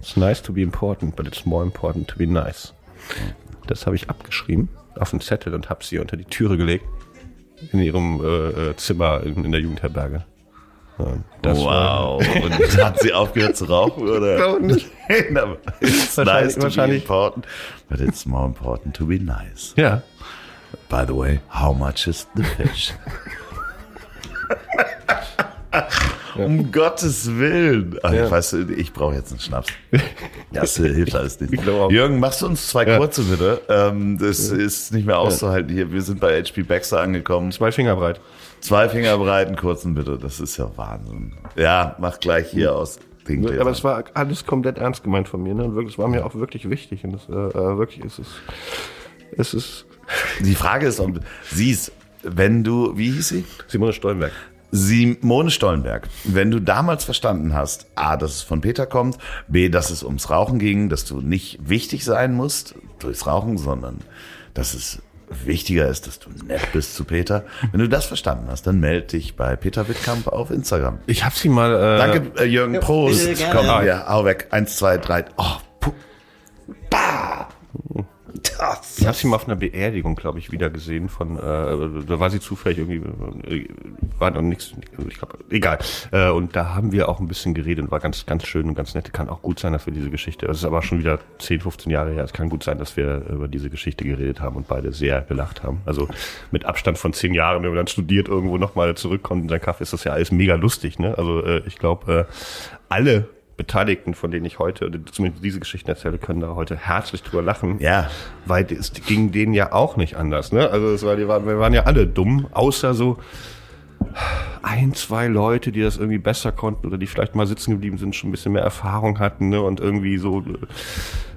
It's nice to be important, but it's more important to be nice. Das habe ich abgeschrieben auf einen Zettel und habe sie unter die Türe gelegt in ihrem äh, äh Zimmer in, in der Jugendherberge. Das wow. Und hat sie aufgehört zu rauchen, oder? Ich glaube nicht. it's nice to be important, but it's more important to be nice. Ja. By the way, how much is the fish? um Gottes Willen. Ach, ja. Weißt du, ich brauche jetzt einen Schnaps. Das hilft alles nicht. Jürgen, machst du uns zwei ja. kurze bitte? Ähm, das ist nicht mehr auszuhalten hier. Wir sind bei HP Baxter angekommen. Zwei Finger breit. Zwei Finger breit, einen kurzen bitte. Das ist ja Wahnsinn. Ja, mach gleich hier aus. Ding Aber es war alles komplett ernst gemeint von mir. Ne? Und wirklich, es war mir auch wirklich wichtig. Und es, äh, äh wirklich ist es, es ist. Die Frage ist, ob sie ist, wenn du, wie hieß sie? Simone Stollenberg. Simone Stollenberg, wenn du damals verstanden hast, A, dass es von Peter kommt, B, dass es ums Rauchen ging, dass du nicht wichtig sein musst durchs Rauchen, sondern dass es wichtiger ist, dass du nett bist zu Peter. Wenn du das verstanden hast, dann melde dich bei Peter Wittkamp auf Instagram. Ich hab sie mal. Äh Danke, äh, Jürgen. Prost. Komm, ja, hau weg. Eins, zwei, drei. Oh, puh. Bah. Das. Ich habe sie mal auf einer Beerdigung, glaube ich, wieder gesehen. Von, äh, da war sie zufällig irgendwie, äh, war noch nichts, ich glaube, egal. Äh, und da haben wir auch ein bisschen geredet und war ganz, ganz schön und ganz nett. Kann auch gut sein, dass wir diese Geschichte, es ist aber schon wieder 10, 15 Jahre her. Es kann gut sein, dass wir über diese Geschichte geredet haben und beide sehr gelacht haben. Also mit Abstand von 10 Jahren, wenn man dann studiert irgendwo nochmal zurückkommt in sein Kaffee, ist das ja alles mega lustig. Ne? Also äh, ich glaube, äh, alle Beteiligten, von denen ich heute, zumindest diese Geschichten erzähle, können da heute herzlich drüber lachen. Ja. Weil es ging denen ja auch nicht anders, ne? Also es war, die waren, wir waren ja alle dumm, außer so ein, zwei Leute, die das irgendwie besser konnten oder die vielleicht mal sitzen geblieben sind, schon ein bisschen mehr Erfahrung hatten, ne? Und irgendwie so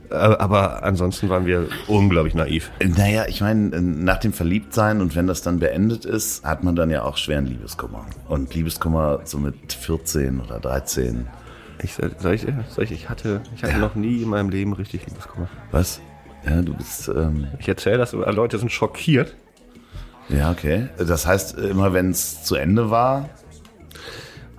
äh, aber ansonsten waren wir unglaublich naiv. Naja, ich meine, nach dem Verliebtsein und wenn das dann beendet ist, hat man dann ja auch schweren Liebeskummer. Und Liebeskummer so mit 14 oder 13 ich, soll, ich, soll ich, ich hatte, ich hatte ja. noch nie in meinem Leben richtig Liebeskummer. Was? Ja, du bist. Ähm ich erzähle das, Leute sind schockiert. Ja, okay. Das heißt, immer wenn es zu Ende war?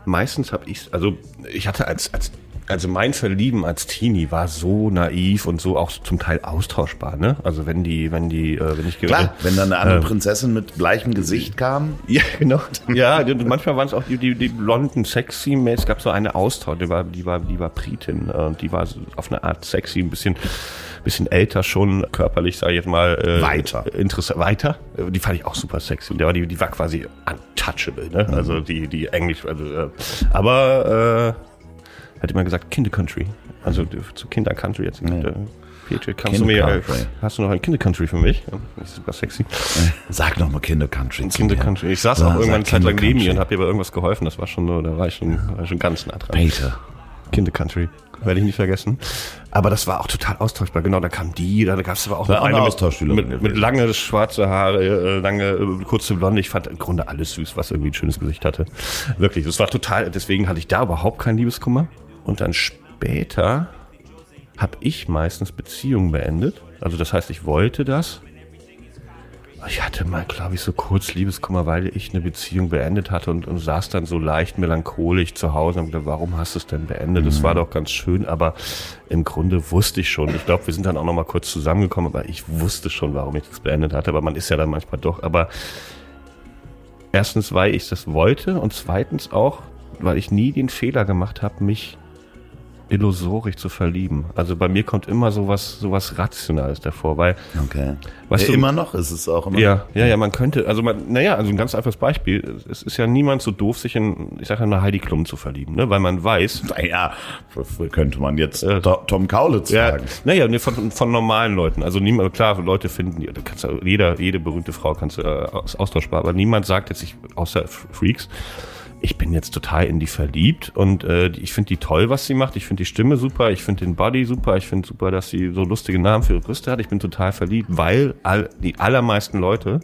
Meistens habe ich, also ich hatte als, als also mein Verlieben als Teenie war so naiv und so auch zum Teil austauschbar, ne? Also wenn die, wenn die, äh, wenn ich Klar, wenn dann eine andere äh, Prinzessin mit bleichem Gesicht kam. Ja, genau. Ja, manchmal waren es auch die, die, die blonden sexy Mädels. Es gab so eine Austausch, die war, die war, die war Britin äh, und die war auf eine Art sexy, ein bisschen, bisschen älter schon, körperlich, sage ich jetzt mal. Äh, weiter. Interessant. Weiter. Die fand ich auch super sexy. Die, die, die war quasi untouchable, ne? Mhm. Also die, die Englisch, also, äh, aber äh, hat immer gesagt Kindercountry. Also zu Kindercountry jetzt. Ja. Peter, kannst du mir, hast du noch ein Kindercountry für mich? Das ist super sexy. Sag noch mal Kindercountry. Kindercountry. Ich saß auch irgendwann eine Zeit lang neben mir und habe ihr bei irgendwas geholfen. Das war schon, da war ich schon, war schon ganz nah dran. Peter, Kind the Country. Werde ich nicht vergessen. Aber das war auch total austauschbar. Genau, da kam die, da gab es aber auch eine eine mit, mit, mit lange schwarze Haare, äh, lange äh, kurze Blonde. Ich fand im Grunde alles süß, was irgendwie ein schönes Gesicht hatte. Wirklich, das war total, deswegen hatte ich da überhaupt keinen Liebeskummer. Und dann später habe ich meistens Beziehungen beendet. Also das heißt, ich wollte das. Ich hatte mal, glaube ich, so kurz Liebeskummer, weil ich eine Beziehung beendet hatte und, und saß dann so leicht melancholisch zu Hause und gedacht, warum hast du es denn beendet? Das war doch ganz schön, aber im Grunde wusste ich schon. Ich glaube, wir sind dann auch noch mal kurz zusammengekommen, aber ich wusste schon, warum ich das beendet hatte. Aber man ist ja dann manchmal doch. Aber erstens, weil ich das wollte und zweitens auch, weil ich nie den Fehler gemacht habe, mich illusorisch zu verlieben. Also bei mir kommt immer sowas, sowas Rationales davor, weil Okay. Weißt ja, du- immer noch ist es auch immer. ja, ja, ja, man könnte, also man, naja, also ein ganz einfaches Beispiel. Es ist ja niemand so doof, sich in, ich sag eine Heidi Klum zu verlieben, ne? Weil man weiß, Naja, könnte man jetzt To- Tom Kaulitz ja, sagen. naja, ne, von, von normalen Leuten. Also niemand, klar, Leute finden, kannst, jeder, jede berühmte Frau kannst du äh, aus- austauschbar, aber niemand sagt jetzt, ich, außer Freaks, ich bin jetzt total in die verliebt und äh, ich finde die toll, was sie macht. Ich finde die Stimme super, ich finde den Body super, ich finde super, dass sie so lustige Namen für ihre Brüste hat. Ich bin total verliebt, weil all, die allermeisten Leute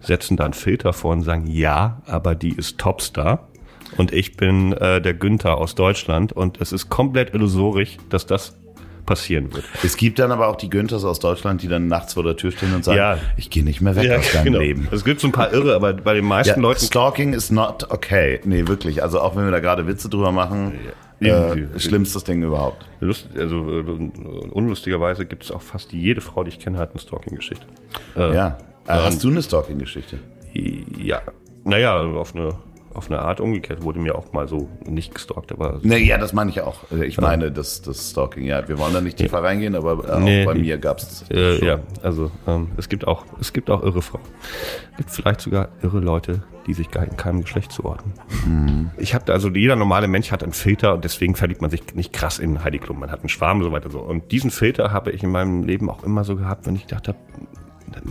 setzen da einen Filter vor und sagen, ja, aber die ist Topstar. Und ich bin äh, der Günther aus Deutschland und es ist komplett illusorisch, dass das passieren wird. Es gibt dann aber auch die Günthers aus Deutschland, die dann nachts vor der Tür stehen und sagen, Ja. ich gehe nicht mehr weg aus deinem Leben. Es gibt so ein paar Irre, aber bei den meisten Ja, Leuten Stalking is not okay. Nee, wirklich. Also auch wenn wir da gerade Witze drüber machen, Ja. äh, schlimmstes Ding überhaupt. Lust, also äh, unlustigerweise gibt es auch fast jede Frau, die ich kenne, hat eine Stalking-Geschichte. Äh, Ja. Äh, Hast du eine Stalking-Geschichte? Ja, naja, auf eine, auf eine Art umgekehrt wurde mir auch mal so nicht gestalkt, aber Nee, ja, das meine ich auch. Äh, Ich meine das, das Stalking. Ja, wir wollen da nicht tiefer reingehen, aber äh, Nee. auch bei mir gab es Äh, ja, also ähm, es gibt auch es gibt auch irre Frauen. Es gibt vielleicht sogar irre Leute, die sich gar in keinem Geschlecht zuordnen. Ich habe also jeder normale Mensch hat einen Filter und deswegen verliebt man sich nicht krass in Heidi Klum. Man hat einen Schwarm und so weiter so. Und diesen Filter habe ich in meinem Leben auch immer so gehabt, wenn ich gedacht habe,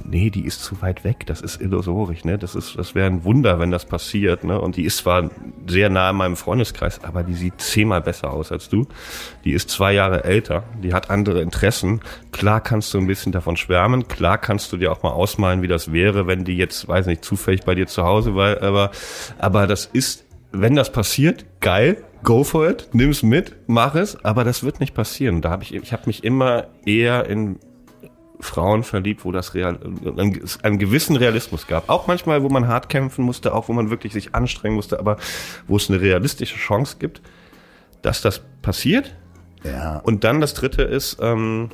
nee, die ist zu weit weg, das ist illusorisch, ne? Das ist, das wäre ein Wunder, wenn das passiert, ne? Und die ist zwar sehr nah in meinem Freundeskreis, aber die sieht zehnmal besser aus als du. Die ist zwei Jahre älter, die hat andere Interessen. Klar kannst du ein bisschen davon schwärmen, klar kannst du dir auch mal ausmalen, wie das wäre, wenn die jetzt, weiß nicht, zufällig bei dir zu Hause war, aber, aber das ist, wenn das passiert, geil, go for it, nimm's mit, mach es, aber das wird nicht passieren. Da habe ich, ich habe mich immer eher in Frauen verliebt, wo das real, einen, einen gewissen Realismus gab. Auch manchmal, wo man hart kämpfen musste, auch wo man wirklich sich anstrengen musste, aber wo es eine realistische Chance gibt, dass das passiert. Ja. Und dann das dritte ist, ähm,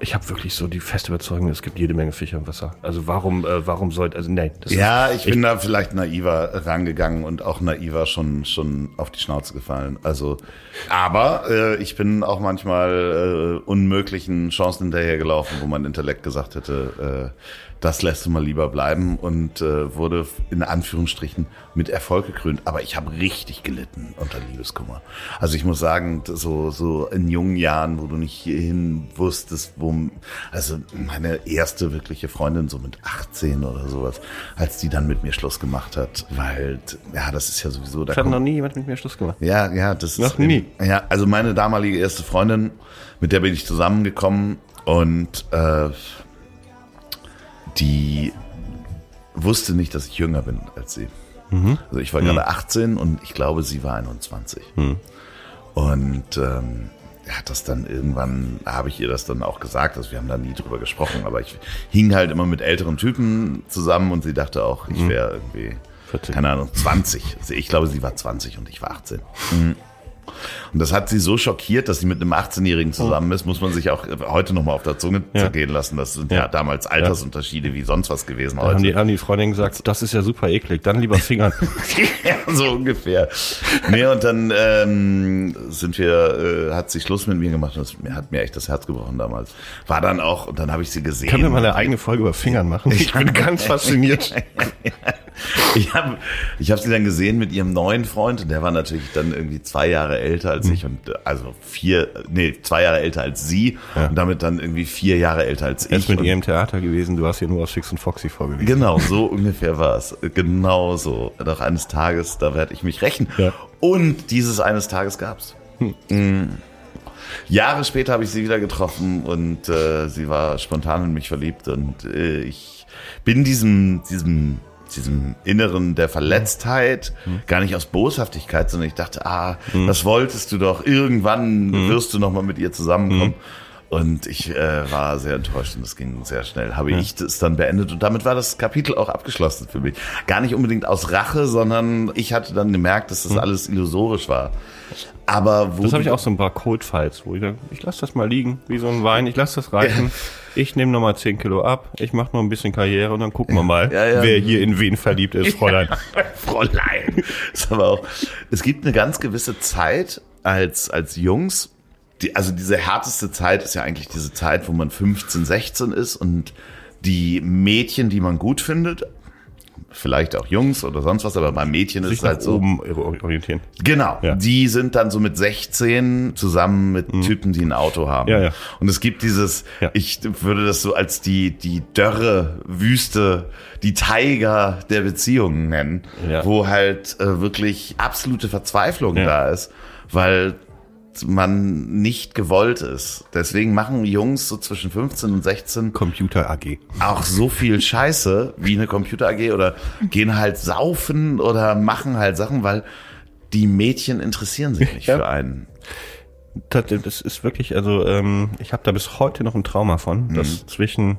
ich habe wirklich so die feste Überzeugung, es gibt jede Menge Fische im Wasser. Also warum, äh, warum sollte, also nein. Ja, ist, ich bin da vielleicht naiver rangegangen und auch naiver schon schon auf die Schnauze gefallen. Also, aber äh, ich bin auch manchmal äh, unmöglichen Chancen hinterhergelaufen, wo mein Intellekt gesagt hätte, äh, das lässt du mal lieber bleiben und äh, wurde in Anführungsstrichen mit Erfolg gekrönt. Aber ich habe richtig gelitten unter Liebeskummer. Also ich muss sagen, so so in jungen Jahren, wo du nicht hierhin wusstest, wo also meine erste wirkliche Freundin so mit 18 oder sowas, als die dann mit mir Schluss gemacht hat, weil ja, das ist ja sowieso da es hat noch nie jemand mit mir Schluss gemacht. ja, ja, das Noch ist nie. Ja, also meine damalige erste Freundin, mit der bin ich zusammengekommen und äh, die wusste nicht, dass ich jünger bin als sie. Also ich war gerade 18 und ich glaube, sie war 21. Und ähm, hat das dann irgendwann, habe ich ihr das dann auch gesagt, also wir haben da nie drüber gesprochen, aber ich hing halt immer mit älteren Typen zusammen und sie dachte auch, ich wäre irgendwie, 14. keine Ahnung, 20. Also ich glaube, sie war 20 und ich war 18. Und das hat sie so schockiert, dass sie mit einem 18-Jährigen zusammen ist, muss man sich auch heute nochmal auf der Zunge Ja. zergehen lassen. Das sind ja, Ja. damals Altersunterschiede wie sonst was gewesen Da haben heute. die, haben die Freundin gesagt, das ist ja super eklig, dann lieber Fingern. ja, so ungefähr. Nee, und dann ähm, sind wir, äh, hat sie Schluss mit mir gemacht und das hat mir echt das Herz gebrochen damals. War dann auch, und dann habe ich sie gesehen. Können wir mal eine eigene Folge über Fingern machen? Ich bin ganz fasziniert. Ich habe ich hab sie dann gesehen mit ihrem neuen Freund und der war natürlich dann irgendwie zwei Jahre älter als ich und also vier, nee, zwei Jahre älter als sie und damit dann irgendwie vier Jahre älter als Er ich. ist mit ihr im Theater gewesen, du hast hier nur aus Fix und Foxy vorgelesen. Genau, so ungefähr war es. Genau so. Doch eines Tages, da werde ich mich rächen. Ja. Und dieses eines Tages gab's. Hm. Jahre später habe ich sie wieder getroffen und äh, sie war spontan in mich verliebt und äh, ich bin diesem, diesem, diesem Inneren der Verletztheit mhm. gar nicht aus Boshaftigkeit, sondern ich dachte, ah, mhm. das wolltest du doch. Irgendwann mhm. wirst du noch mal mit ihr zusammenkommen. Und ich äh, war sehr enttäuscht und es ging sehr schnell. Habe ja. ich das dann beendet und damit war das Kapitel auch abgeschlossen für mich. Gar nicht unbedingt aus Rache, sondern ich hatte dann gemerkt, dass das alles illusorisch war. Aber wo das habe ich auch so ein paar Cold Fights, wo ich dann, ich lasse das mal liegen, wie so ein Wein, ich lasse das reichen. Ich nehme noch mal 10 Kilo ab, ich mache noch ein bisschen Karriere und dann gucken wir mal, ja. wer hier in wen verliebt ist, Fräulein. Fräulein. Ist aber auch, es gibt eine ganz gewisse Zeit als, als Jungs, die, also diese härteste Zeit ist ja eigentlich diese Zeit, wo man 15, 16 ist und die Mädchen, die man gut findet, vielleicht auch Jungs oder sonst was, aber bei Mädchen Sich ist es halt so. Oben orientieren. Genau. Ja. Die sind dann so mit 16 zusammen mit mhm. Typen, die ein Auto haben. Ja, ja. Und es gibt dieses, ich würde das so als die, die Dörre, Wüste, die Tiger der Beziehungen nennen, wo halt äh, wirklich absolute Verzweiflung da ist, weil man nicht gewollt ist. Deswegen machen Jungs so zwischen 15 und 16 Computer AG auch so viel Scheiße wie eine Computer AG oder gehen halt saufen oder machen halt Sachen, weil die Mädchen interessieren sich nicht ja. für einen. Das ist wirklich, also ähm, ich habe da bis heute noch ein Trauma von, mhm. dass zwischen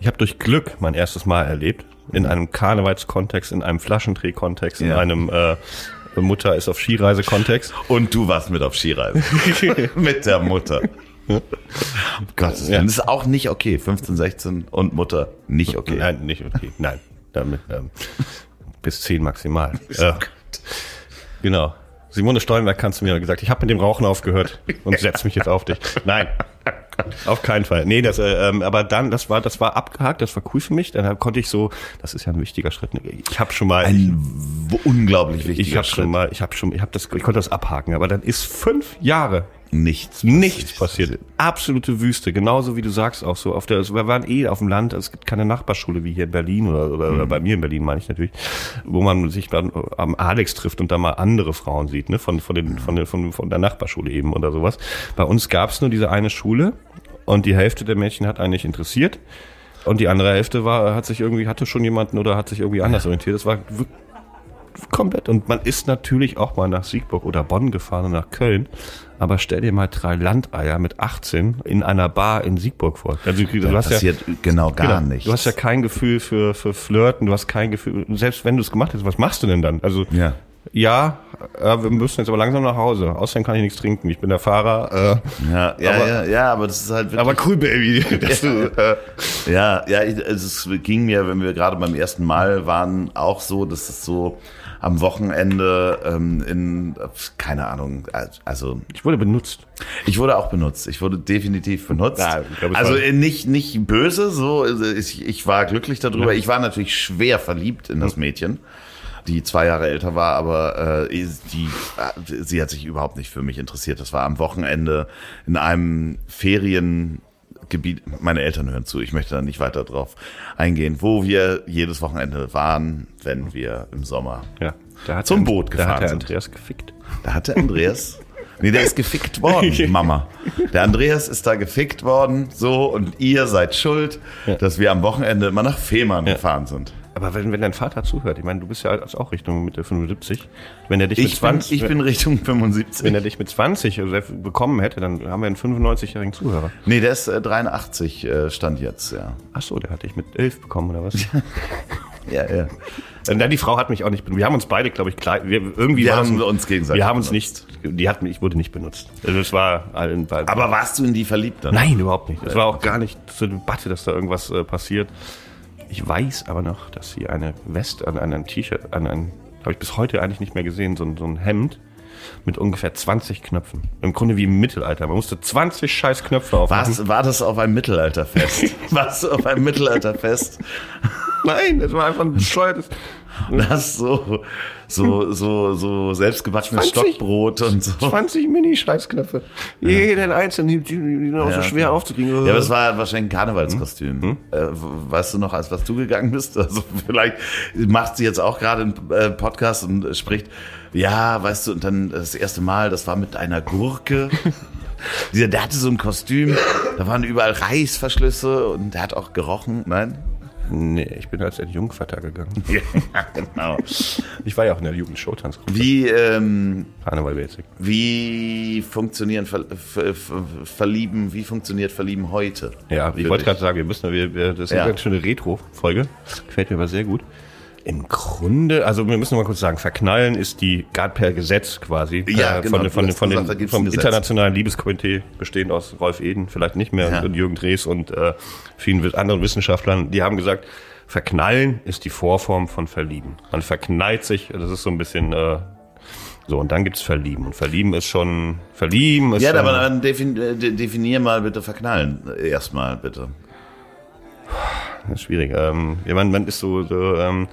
ich habe durch Glück mein erstes Mal erlebt in einem Karnevalskontext, in einem Flaschendrehkontext, ja. in einem äh, Mutter ist auf Skireise-Kontext. Und du warst mit auf Skireise. mit der Mutter. Oh Gott, ja. das ist auch nicht okay. 15, 16 und Mutter nicht okay. Nein, nicht okay. Nein, damit ähm, bis 10 maximal. äh, genau. Simone Stollenberg kannst du mir gesagt, ich habe mit dem Rauchen aufgehört und setz mich jetzt auf dich. Nein, auf keinen Fall. Nee, das, äh, ähm, aber dann, das war, das war abgehakt, das war cool für mich. Dann konnte ich so, das ist ja ein wichtiger Schritt. Ich habe schon mal ein unglaublich wichtiger ich hab Schritt. Schon mal, ich habe schon, ich habe das, ich konnte das abhaken. Aber dann ist fünf Jahre nichts nichts passiert. Absolute Wüste, genauso wie du sagst auch so. Auf der, also wir waren eh auf dem Land, es gibt keine Nachbarschule wie hier in Berlin oder, oder, mhm. oder bei mir in Berlin meine ich natürlich, wo man sich dann am Alex trifft und da mal andere Frauen sieht, ne, von von den von, den, von, von der Nachbarschule eben oder sowas. Bei uns gab es nur diese eine Schule und die Hälfte der Mädchen hat eigentlich interessiert. Und die andere Hälfte war, hat sich irgendwie, hatte schon jemanden oder hat sich irgendwie anders orientiert. Das war komplett. Und man ist natürlich auch mal nach Siegburg oder Bonn gefahren und nach Köln. Aber stell dir mal drei Landeier mit 18 in einer Bar in Siegburg vor. Also, du das hast passiert ja, genau gar genau, nichts. Du hast ja kein Gefühl für, für Flirten, du hast kein Gefühl, selbst wenn du es gemacht hast, was machst du denn dann? Also, ja. Ja, äh, wir müssen jetzt aber langsam nach Hause. Außerdem kann ich nichts trinken. Ich bin der Fahrer. Äh, ja, ja, aber, ja, ja, aber das ist halt wirklich, Aber cool, Baby. ja, ja, es ging mir, wenn wir gerade beim ersten Mal waren, auch so, dass es so am Wochenende ähm, in, keine Ahnung, also. Ich wurde benutzt. Ich wurde auch benutzt. Ich wurde definitiv benutzt. Ja, glaub, also nicht, nicht böse, so, also ich, ich war glücklich darüber. Ja. Ich war natürlich schwer verliebt in das Mädchen die zwei Jahre älter war, aber äh, die, äh, sie hat sich überhaupt nicht für mich interessiert. Das war am Wochenende in einem Ferien Gebiet, meine Eltern hören zu, ich möchte da nicht weiter drauf eingehen, wo wir jedes Wochenende waren, wenn wir im Sommer ja, zum Boot gefahren da hat der sind. Andreas gefickt. Da hat der Andreas Nee, der ist gefickt worden, Mama. Der Andreas ist da gefickt worden, so, und ihr seid schuld, ja. dass wir am Wochenende mal nach Fehmarn ja. gefahren sind. Aber wenn, wenn dein Vater zuhört, ich meine, du bist ja auch Richtung Mitte 75. Wenn er dich ich mit 20, bin, ich bin Richtung 75. Wenn er dich mit 20 bekommen hätte, dann haben wir einen 95-jährigen Zuhörer. Nee, der ist äh, 83 äh, stand jetzt, ja. Ach so, der hat dich mit 11 bekommen oder was? ja, ja. Äh, die Frau hat mich auch nicht benutzt. Wir haben uns beide, glaube ich, klar, wir, irgendwie wir haben wir uns gegenseitig. Wir haben uns benutzt. nicht, die hat mich, ich wurde nicht benutzt. Also es war allen beiden. Aber warst du in die verliebt dann? Nein, überhaupt nicht. Es war auch gar nicht zur Debatte, dass da irgendwas äh, passiert. Ich weiß aber noch, dass sie eine Weste an einem T-Shirt, an einem, habe ich bis heute eigentlich nicht mehr gesehen, so, so ein Hemd mit ungefähr 20 Knöpfen. Im Grunde wie im Mittelalter. Man musste 20 scheiß Knöpfe aufmachen. Was, war das auf einem Mittelalterfest? Was auf einem Mittelalterfest? Nein, das war einfach ein bescheuertes. Hast so, so, so, so selbstgebackenes 20 Stockbrot und so. 20 Mini-Scheißknöpfe. Jeden einzelnen, die, die, die sind auch so Ja, schwer okay. aufzukriegen. Ja, aber es war wahrscheinlich ein Karnevalskostüm. Hm? Äh, weißt du noch, als was du gegangen bist? Also vielleicht macht sie jetzt auch gerade einen äh, Podcast und spricht, ja, weißt du, und dann das erste Mal, das war mit einer Gurke. Dieser, der hatte so ein Kostüm, da waren überall Reißverschlüsse und der hat auch gerochen. Nein? Nee, ich bin als Jungvater gegangen. Ja, genau. Ich war ja auch in der Jugendshowtanzgruppe. Wie, ähm, Karneval Basic. wie funktionieren Ver Ver Ver Verlieben, wie funktioniert Verlieben heute? Ja, ich wollte gerade sagen, wir müssen, wir, wir, das ist Ja. eine ganz schöne Retro-Folge. Gefällt mir aber sehr gut. Im Grunde, also wir müssen mal kurz sagen, verknallen ist die, gerade per Gesetz quasi, Ja, äh, genau, von, von, von gesagt, den, vom internationalen Liebeskomitee, bestehend aus Rolf Eden, vielleicht nicht mehr, Ja. und Jürgen Drees und äh, vielen anderen Wissenschaftlern, die haben gesagt, verknallen ist die Vorform von verlieben. Man verknallt sich, das ist so ein bisschen... Äh, so, und dann gibt's Verlieben. Und Verlieben ist schon, Verlieben ist Ja, schon, aber dann defin äh, de- definier mal bitte verknallen. Erstmal bitte. Das ist schwierig. Ähm, ja, man, man ist so, so, ähm, äh,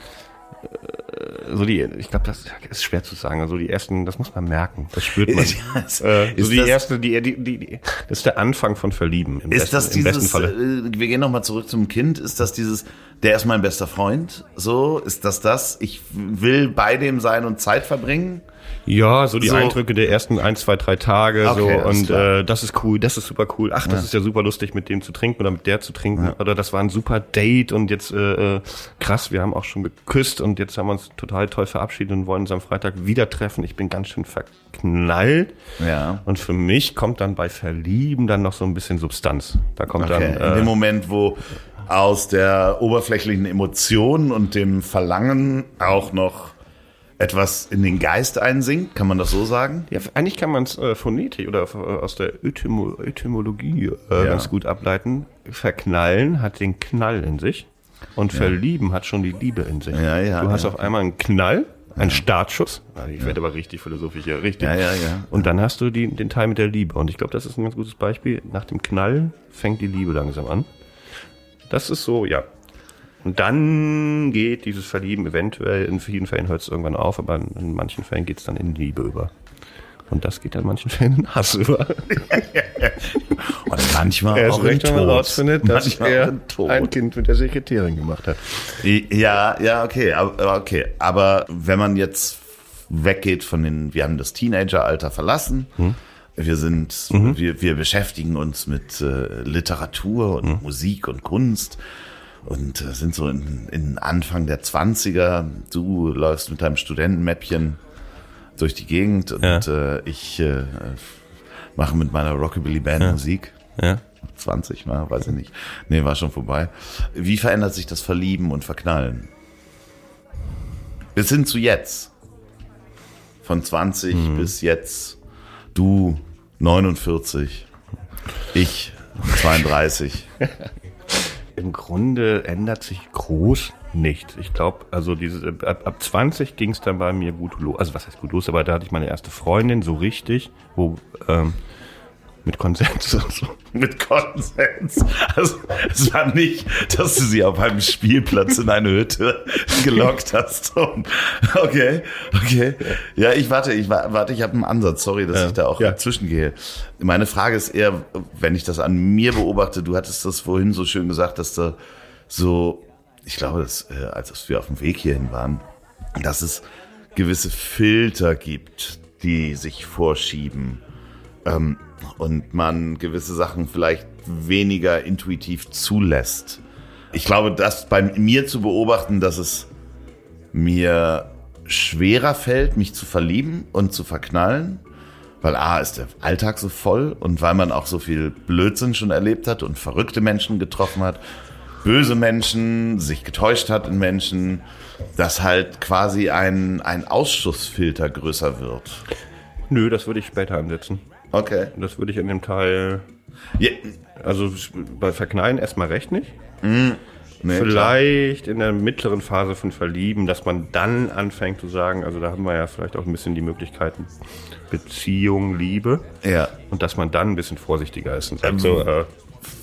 so die, ich glaube, das ist schwer zu sagen. Also die ersten, das muss man merken. Das spürt man. Ja, ist- äh, so ist die das- erste, die, die, die, die, das ist der Anfang von Verlieben. Im Ist besten, das dieses, äh, wir gehen nochmal zurück zum Kind, ist das dieses, der ist mein bester Freund, so, ist das das, ich will bei dem sein und Zeit verbringen? Ja, so die so- Eindrücke der ersten ein, zwei, drei Tage. Okay, so und äh, das ist cool, das ist super cool. Ach, das ist ja super lustig, mit dem zu trinken oder mit der zu trinken. Oder das war ein super Date und jetzt äh, äh, krass, wir haben auch schon geküsst und jetzt haben wir uns total toll verabschiedet und wollen uns am Freitag wieder treffen. Ich bin ganz schön verknallt. Ja. Und für mich kommt dann bei Verlieben dann noch so ein bisschen Substanz. Da kommt Okay. dann In dem äh, Moment, wo aus der oberflächlichen Emotion und dem Verlangen auch noch etwas in den Geist einsinkt, kann man das so sagen? ja, eigentlich kann man es äh, Phonetik oder äh, aus der Ötymo Etymologie äh, Ja. ganz gut ableiten. Verknallen hat den Knall in sich und verlieben hat schon die Liebe in sich. Ja, ja, du hast ja. auf einmal einen Knall, einen Startschuss. Ah, Ich werde aber richtig philosophisch hier, richtig. Ja, ja, ja. Und dann hast du die, den Teil mit der Liebe. Und ich glaube, das ist ein ganz gutes Beispiel. Nach dem Knall fängt die Liebe langsam an. Das ist so, ja. Und dann geht dieses Verlieben eventuell, in vielen Fällen hört es irgendwann auf, aber in, manchen Fällen geht es dann in Liebe über. Und das geht dann in manchen Fällen in Hass über. Und manchmal Er ist auch recht, wenn man rausfindet, dass er ein Kind mit der Sekretärin gemacht hat. Ja, ja, okay, aber okay. Aber wenn man jetzt weggeht von den, wir haben das Teenageralter verlassen. Wir sind, wir, wir beschäftigen uns mit äh, Literatur und Musik und Kunst und äh, sind so in, in Anfang der Zwanziger. Du läufst mit deinem Studentenmäppchen durch die Gegend und Ja. äh, ich äh, mache mit meiner Rockabilly-Band Musik. Ja. 20, na, weiß ich nicht. Nee, war schon vorbei. Wie verändert sich das Verlieben und Verknallen? Bis hin zu jetzt. Von 20 bis jetzt. Du 49. Ich 32. Im Grunde ändert sich groß nichts. Ich glaube, also diese, ab, ab 20 ging es dann bei mir gut los. Also was heißt gut los, aber da hatte ich meine erste Freundin so richtig, wo ähm, mit Konsens und so. Mit Konsens. Also, es war nicht, dass du sie auf einem Spielplatz in eine Hütte gelockt hast. Okay, okay. Ja, ich warte, ich wa- warte, ich habe einen Ansatz. Sorry, dass ich da auch Ja. dazwischen gehe. Meine Frage ist eher, wenn ich das an mir beobachte, du hattest das vorhin so schön gesagt, dass da so, ich glaube, dass, äh, als wir auf dem Weg hierhin waren, dass es gewisse Filter gibt, die sich vorschieben ähm, und man gewisse Sachen vielleicht weniger intuitiv zulässt. Ich glaube, das bei mir zu beobachten, dass es mir schwerer fällt, mich zu verlieben und zu verknallen, weil A ist der Alltag so voll und weil man auch so viel Blödsinn schon erlebt hat und verrückte Menschen getroffen hat, böse Menschen, sich getäuscht hat in Menschen, dass halt quasi ein, ein Ausschussfilter größer wird. Nö, das würde ich später ansetzen. Okay. Das würde ich in dem Teil, Ja, also bei Verknallen erstmal recht nicht. nee, klar. Vielleicht in der mittleren Phase von Verlieben, dass man dann anfängt zu sagen, also da haben wir ja vielleicht auch ein bisschen die Möglichkeiten, Beziehung, Liebe. Ja. Und dass man dann ein bisschen vorsichtiger ist und sagt so, äh,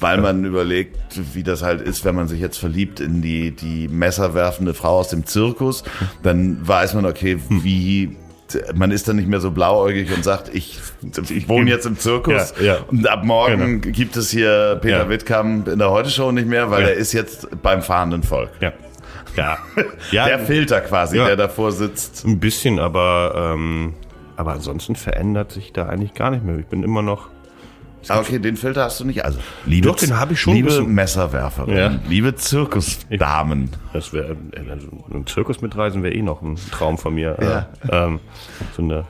weil man überlegt, wie das halt ist, wenn man sich jetzt verliebt in die, die messerwerfende Frau aus dem Zirkus, dann weiß man, okay, wie man ist dann nicht mehr so blauäugig und sagt, ich, ich wohne jetzt im Zirkus Ja, ja. und ab morgen Genau. gibt es hier Peter Ja. Wittkamp in der Heute-Show nicht mehr, weil er ist jetzt beim fahrenden Volk. Ja. Ja. ja Der Filter quasi, der davor sitzt. ein bisschen, aber, ähm, aber ansonsten verändert sich da eigentlich gar nicht mehr. Ich bin immer noch. Ah, okay, den Filter hast du nicht. Also, liebe, Doch, den habe ich schon liebe bisschen. Messerwerferin, Ja. liebe Zirkusdamen. Das wäre also ein Zirkus mitreisen wäre eh noch ein Traum von mir. Ja. Äh, ähm, so eine.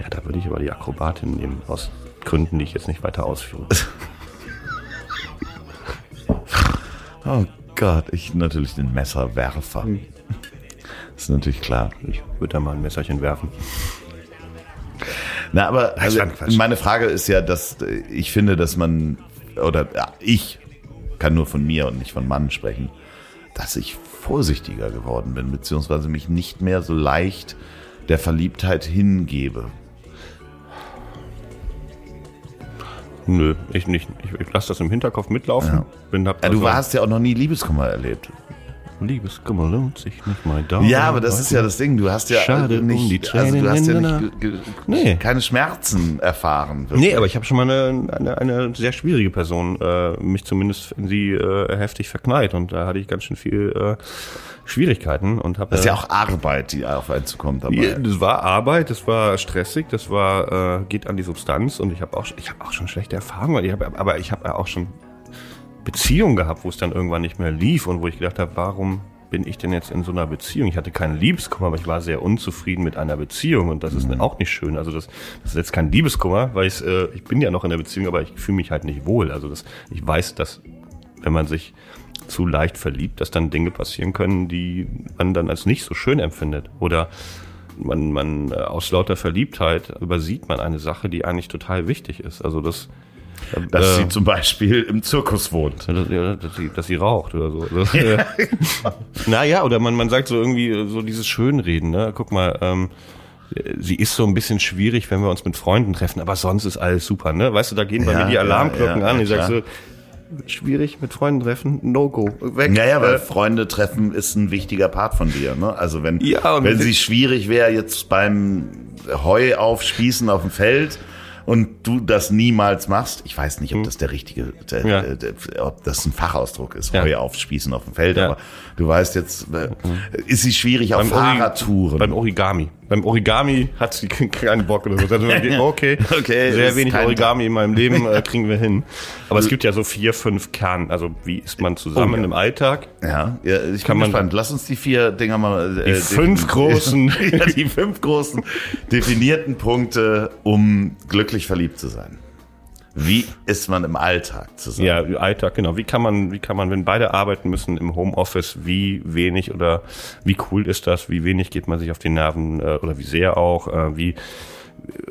Ja, da würde ich aber die Akrobatin nehmen aus Gründen, die ich jetzt nicht weiter ausführe. Oh Gott, ich natürlich den Messerwerfer. Hm. Das ist natürlich klar. Ich würde da mal ein Messerchen werfen. Na, aber also, meine Frage ist ja, dass äh, ich finde, dass man, oder ja, ich kann nur von mir und nicht von Mann sprechen, dass ich vorsichtiger geworden bin, beziehungsweise mich nicht mehr so leicht der Verliebtheit hingebe. Nö, ich nicht. Ich, ich lasse das im Hinterkopf mitlaufen. Ja. Bin, hab Ja, du also- hast ja auch noch nie Liebeskummer erlebt. Liebeskummer lohnt sich nicht mal da. Ja, aber das ist ja das Ding. Du hast ja Schade um nicht, die also du hast ja Tränen in nicht ge- ge- Nee. keine Schmerzen erfahren. wirklich. Nee, aber ich habe schon mal eine, eine, eine sehr schwierige Person, äh, mich zumindest in sie äh, heftig verknallt und da hatte ich ganz schön viel äh, Schwierigkeiten und habe Das ist ja auch Arbeit, die auf einen zukommt. dabei. Ja, das war Arbeit, das war stressig, das war äh, geht an die Substanz und ich habe auch ich habe auch schon schlechte Erfahrungen, ich hab, aber ich habe ja auch schon Beziehungen gehabt, wo es dann irgendwann nicht mehr lief und wo ich gedacht habe, warum bin ich denn jetzt in so einer Beziehung? Ich hatte keinen Liebeskummer, aber ich war sehr unzufrieden mit einer Beziehung und das ist auch nicht schön. Also das, das ist jetzt kein Liebeskummer, weil ich, äh, ich bin ja noch in der Beziehung, aber ich fühle mich halt nicht wohl. Also das, ich weiß, dass wenn man sich zu leicht verliebt, dass dann Dinge passieren können, die man dann als nicht so schön empfindet. Oder man, man äh, aus lauter Verliebtheit übersieht man eine Sache, die eigentlich total wichtig ist. Also das, Dass äh, sie zum Beispiel im Zirkus wohnt. dass, ja, dass, sie, dass sie raucht oder so. Also, äh, naja, oder man, man sagt so irgendwie so dieses Schönreden, ne? Guck mal, ähm, äh, sie ist so ein bisschen schwierig, wenn wir uns mit Freunden treffen, aber sonst ist alles super, ne? Weißt du, da gehen bei Ja, mir die ja, Alarmglocken ja, an. ja, Ich sag so, schwierig mit Freunden treffen, no go, weg. Naja, weil Äh, Freunde treffen ist ein wichtiger Part von dir. Ne? Also Ja, wenn wenn- sie schwierig wäre jetzt beim Heu aufspießen auf dem Feld und du das niemals machst, ich weiß nicht, ob das der richtige, der, Hm. Ja. der, der, ob das ein Fachausdruck ist, Ja. Heu aufspießen auf dem Feld, Ja. aber du weißt jetzt, äh, ist sie schwierig auf beim Ori- Fahrradtouren. Beim Origami. Beim Origami hat sie keinen Bock oder so. Dann okay, Okay, sehr wenig Origami in meinem Leben äh, kriegen wir hin. Aber es gibt ja so vier, fünf Kern. Also wie ist man zusammen Oh, ja. im Alltag? Ja, ja ich Kann bin man- gespannt. Lass uns die vier Dinger mal. Äh, Die fünf großen. ja, die fünf großen definierten Punkte, um glücklich verliebt zu sein. Wie ist man im Alltag zusammen? Ja, Alltag, genau. Wie kann man, wie kann man, wenn beide arbeiten müssen im Homeoffice, wie wenig oder wie cool ist das? Wie wenig geht man sich auf die Nerven äh, oder wie sehr auch? Äh, wie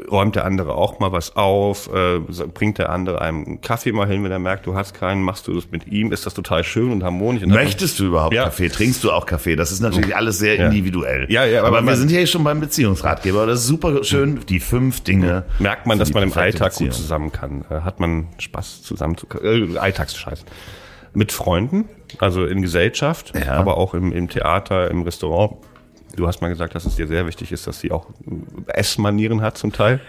räumt der andere auch mal was auf? Äh, bringt der andere einem einen Kaffee mal hin, wenn er merkt, du hast keinen? Machst du das mit ihm? Ist das total schön und harmonisch? Und Möchtest du überhaupt Ja. Kaffee? Trinkst du auch Kaffee? Das ist natürlich alles sehr Ja. individuell. Ja, ja, aber aber wir sind hier schon beim Beziehungsratgeber. Das ist super schön. Die fünf Dinge. merkt man, dass man im Alltag gut zusammen kann. Äh, hat man Spaß zusammen zu äh, Alltagsscheiß. Mit Freunden, also in Gesellschaft, Ja. aber auch im, im Theater, im Restaurant. Du hast mal gesagt, dass es dir sehr wichtig ist, dass sie auch Essmanieren hat zum Teil.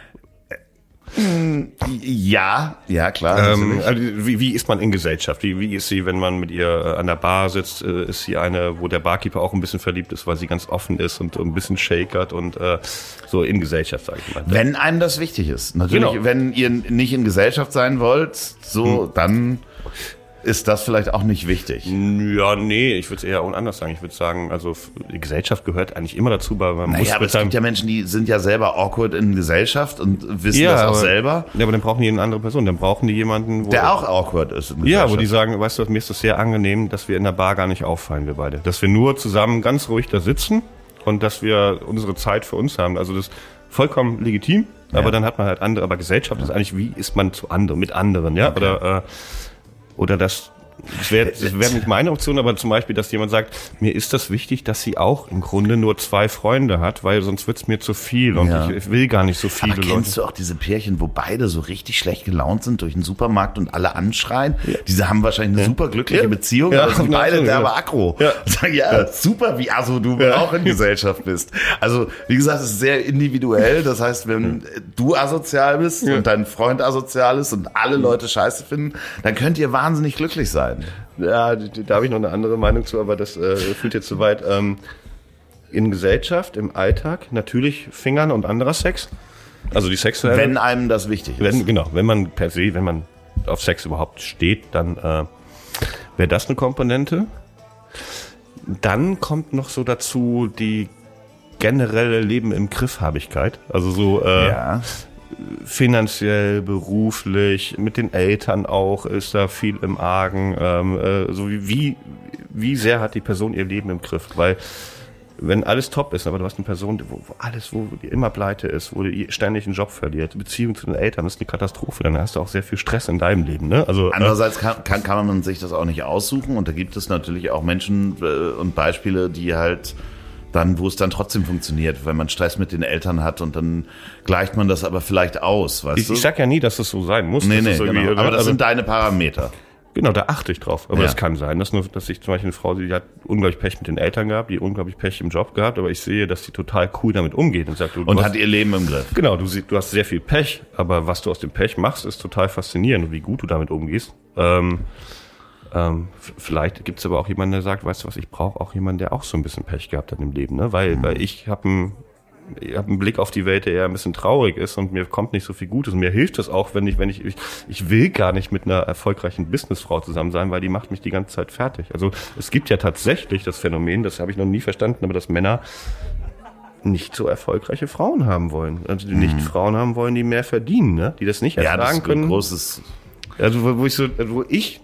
Ja, ja, klar. Ähm, also wie, wie ist man in Gesellschaft? Wie, wie ist sie, wenn man mit ihr äh, an der Bar sitzt? Äh, Ist sie eine, wo der Barkeeper auch ein bisschen verliebt ist, weil sie ganz offen ist und ein bisschen shakert und äh, so in Gesellschaft, sage ich mal. Wenn einem das wichtig ist. Natürlich, Genau. wenn ihr nicht in Gesellschaft sein wollt, so, dann ist das vielleicht auch nicht wichtig. Ja, nee, ich würde es eher anders sagen. Ich würde sagen, also die Gesellschaft gehört eigentlich immer dazu, weil man muss Naja, aber mit es gibt ja Menschen, die sind ja selber awkward in Gesellschaft und wissen das auch aber, selber. Ja, aber dann brauchen die eine andere Person. Dann brauchen die jemanden, wo, Der auch awkward ist ja, wo die sagen, weißt du, mir ist das sehr angenehm, dass wir in der Bar gar nicht auffallen, wir beide. Dass wir nur zusammen ganz ruhig da sitzen und dass wir unsere Zeit für uns haben. Also das ist vollkommen legitim, aber dann hat man halt andere. Aber Gesellschaft ist eigentlich, wie ist man zu anderen, mit anderen, ja? Oder, äh, oder dass das wäre wär nicht meine Option, aber zum Beispiel, dass jemand sagt, mir ist das wichtig, dass sie auch im Grunde nur zwei Freunde hat, weil sonst wird's mir zu viel und Ja. ich, ich will gar nicht so viele Aber Leute. kennst du auch diese Pärchen, wo beide so richtig schlecht gelaunt sind durch den Supermarkt und alle anschreien? Diese haben wahrscheinlich eine super glückliche Ja. Beziehung, Ja, aber sind na, beide ja. derbe aggro. Ja. Sagen, ja, super, wie aso du Ja. auch in Gesellschaft bist. Also, wie gesagt, es ist sehr individuell. Das heißt, wenn du asozial bist Ja. und dein Freund asozial ist und alle Leute scheiße finden, dann könnt ihr wahnsinnig glücklich sein. Ja, d- da habe ich noch eine andere Meinung zu, aber das äh, führt jetzt zu weit. Ähm, in Gesellschaft, im Alltag, natürlich Fingern und anderer Sex. Also die sexuelle. Wenn einem das wichtig ist. Wenn, genau, wenn man per se, wenn man auf Sex überhaupt steht, dann äh, wäre das eine Komponente. Dann kommt noch so dazu die generelle Leben im Griffhabigkeit. Also so äh, ja. Finanziell, beruflich, mit den Eltern auch ist da viel im Argen. Ähm, äh, so wie, wie, wie sehr hat die Person ihr Leben im Griff? Weil wenn alles top ist, aber du hast eine Person, wo, wo alles, wo die immer pleite ist, wo die ständig einen Job verliert, die Beziehung zu den Eltern ist eine Katastrophe, dann hast du auch sehr viel Stress in deinem Leben. Ne? Also äh, Andererseits kann, kann, kann man sich das auch nicht aussuchen und da gibt es natürlich auch Menschen äh, und Beispiele, die halt dann, wo es dann trotzdem funktioniert, wenn man Stress mit den Eltern hat und dann gleicht man das aber vielleicht aus, weißt ich, du? ich sag ja nie, dass es so sein muss. nee, Das nee, genau. aber das Also- sind deine Parameter. Genau, da achte ich drauf. Aber Ja. es kann sein, dass nur, dass ich zum Beispiel eine Frau, die hat unglaublich Pech mit den Eltern gehabt, die unglaublich Pech im Job gehabt, aber ich sehe, dass sie total cool damit umgeht und sagt, du, du Und hast, hat ihr Leben im Griff. genau, du, du hast sehr viel Pech, aber was du aus dem Pech machst, ist total faszinierend und wie gut du damit umgehst. Ähm, ähm, vielleicht gibt's aber auch jemanden, der sagt, weißt du was, ich brauche auch jemanden, der auch so ein bisschen Pech gehabt hat im Leben, ne? Weil, weil ich habe einen ich einen Blick auf die Welt, der eher ein bisschen traurig ist und mir kommt nicht so viel Gutes. Und mir hilft es auch, wenn ich, wenn ich, ich, ich will gar nicht mit einer erfolgreichen Businessfrau zusammen sein, weil die macht mich die ganze Zeit fertig. Also es gibt ja tatsächlich das Phänomen, das habe ich noch nie verstanden, aber dass Männer nicht so erfolgreiche Frauen haben wollen. Also die nicht Frauen haben wollen, die mehr verdienen, ne? die das nicht Ja, das ertragen ist ein können. großes. Also wo wo ich so, wo ich,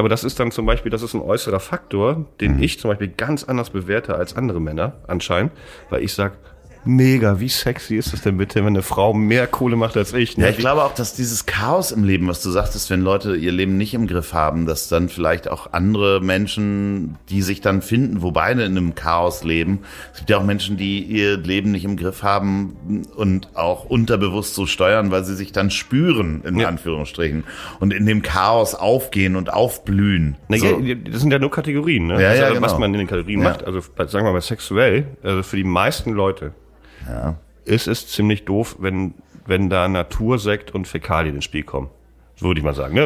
aber das ist dann zum Beispiel, das ist ein äußerer Faktor, den Mhm. ich zum Beispiel ganz anders bewerte als andere Männer anscheinend, weil ich sag, mega, wie sexy ist es denn bitte, wenn eine Frau mehr Kohle macht als ich? ne? Ja, ich glaube auch, dass dieses Chaos im Leben, was du sagtest, wenn Leute ihr Leben nicht im Griff haben, dass dann vielleicht auch andere Menschen, die sich dann finden, wo beide in einem Chaos leben. Es gibt ja auch Menschen, die ihr Leben nicht im Griff haben und auch unterbewusst so steuern, weil sie sich dann spüren, in Ja. Anführungsstrichen, und in dem Chaos aufgehen und aufblühen. Na, so. ja, das sind ja nur Kategorien, ne? Ja, also, ja, Was genau. man in den Kategorien macht. Also sagen wir mal sexuell, also für die meisten Leute ja. ist es ziemlich doof, wenn, wenn da Natursekt und Fäkalien ins Spiel kommen. So würde ich mal sagen. Ne?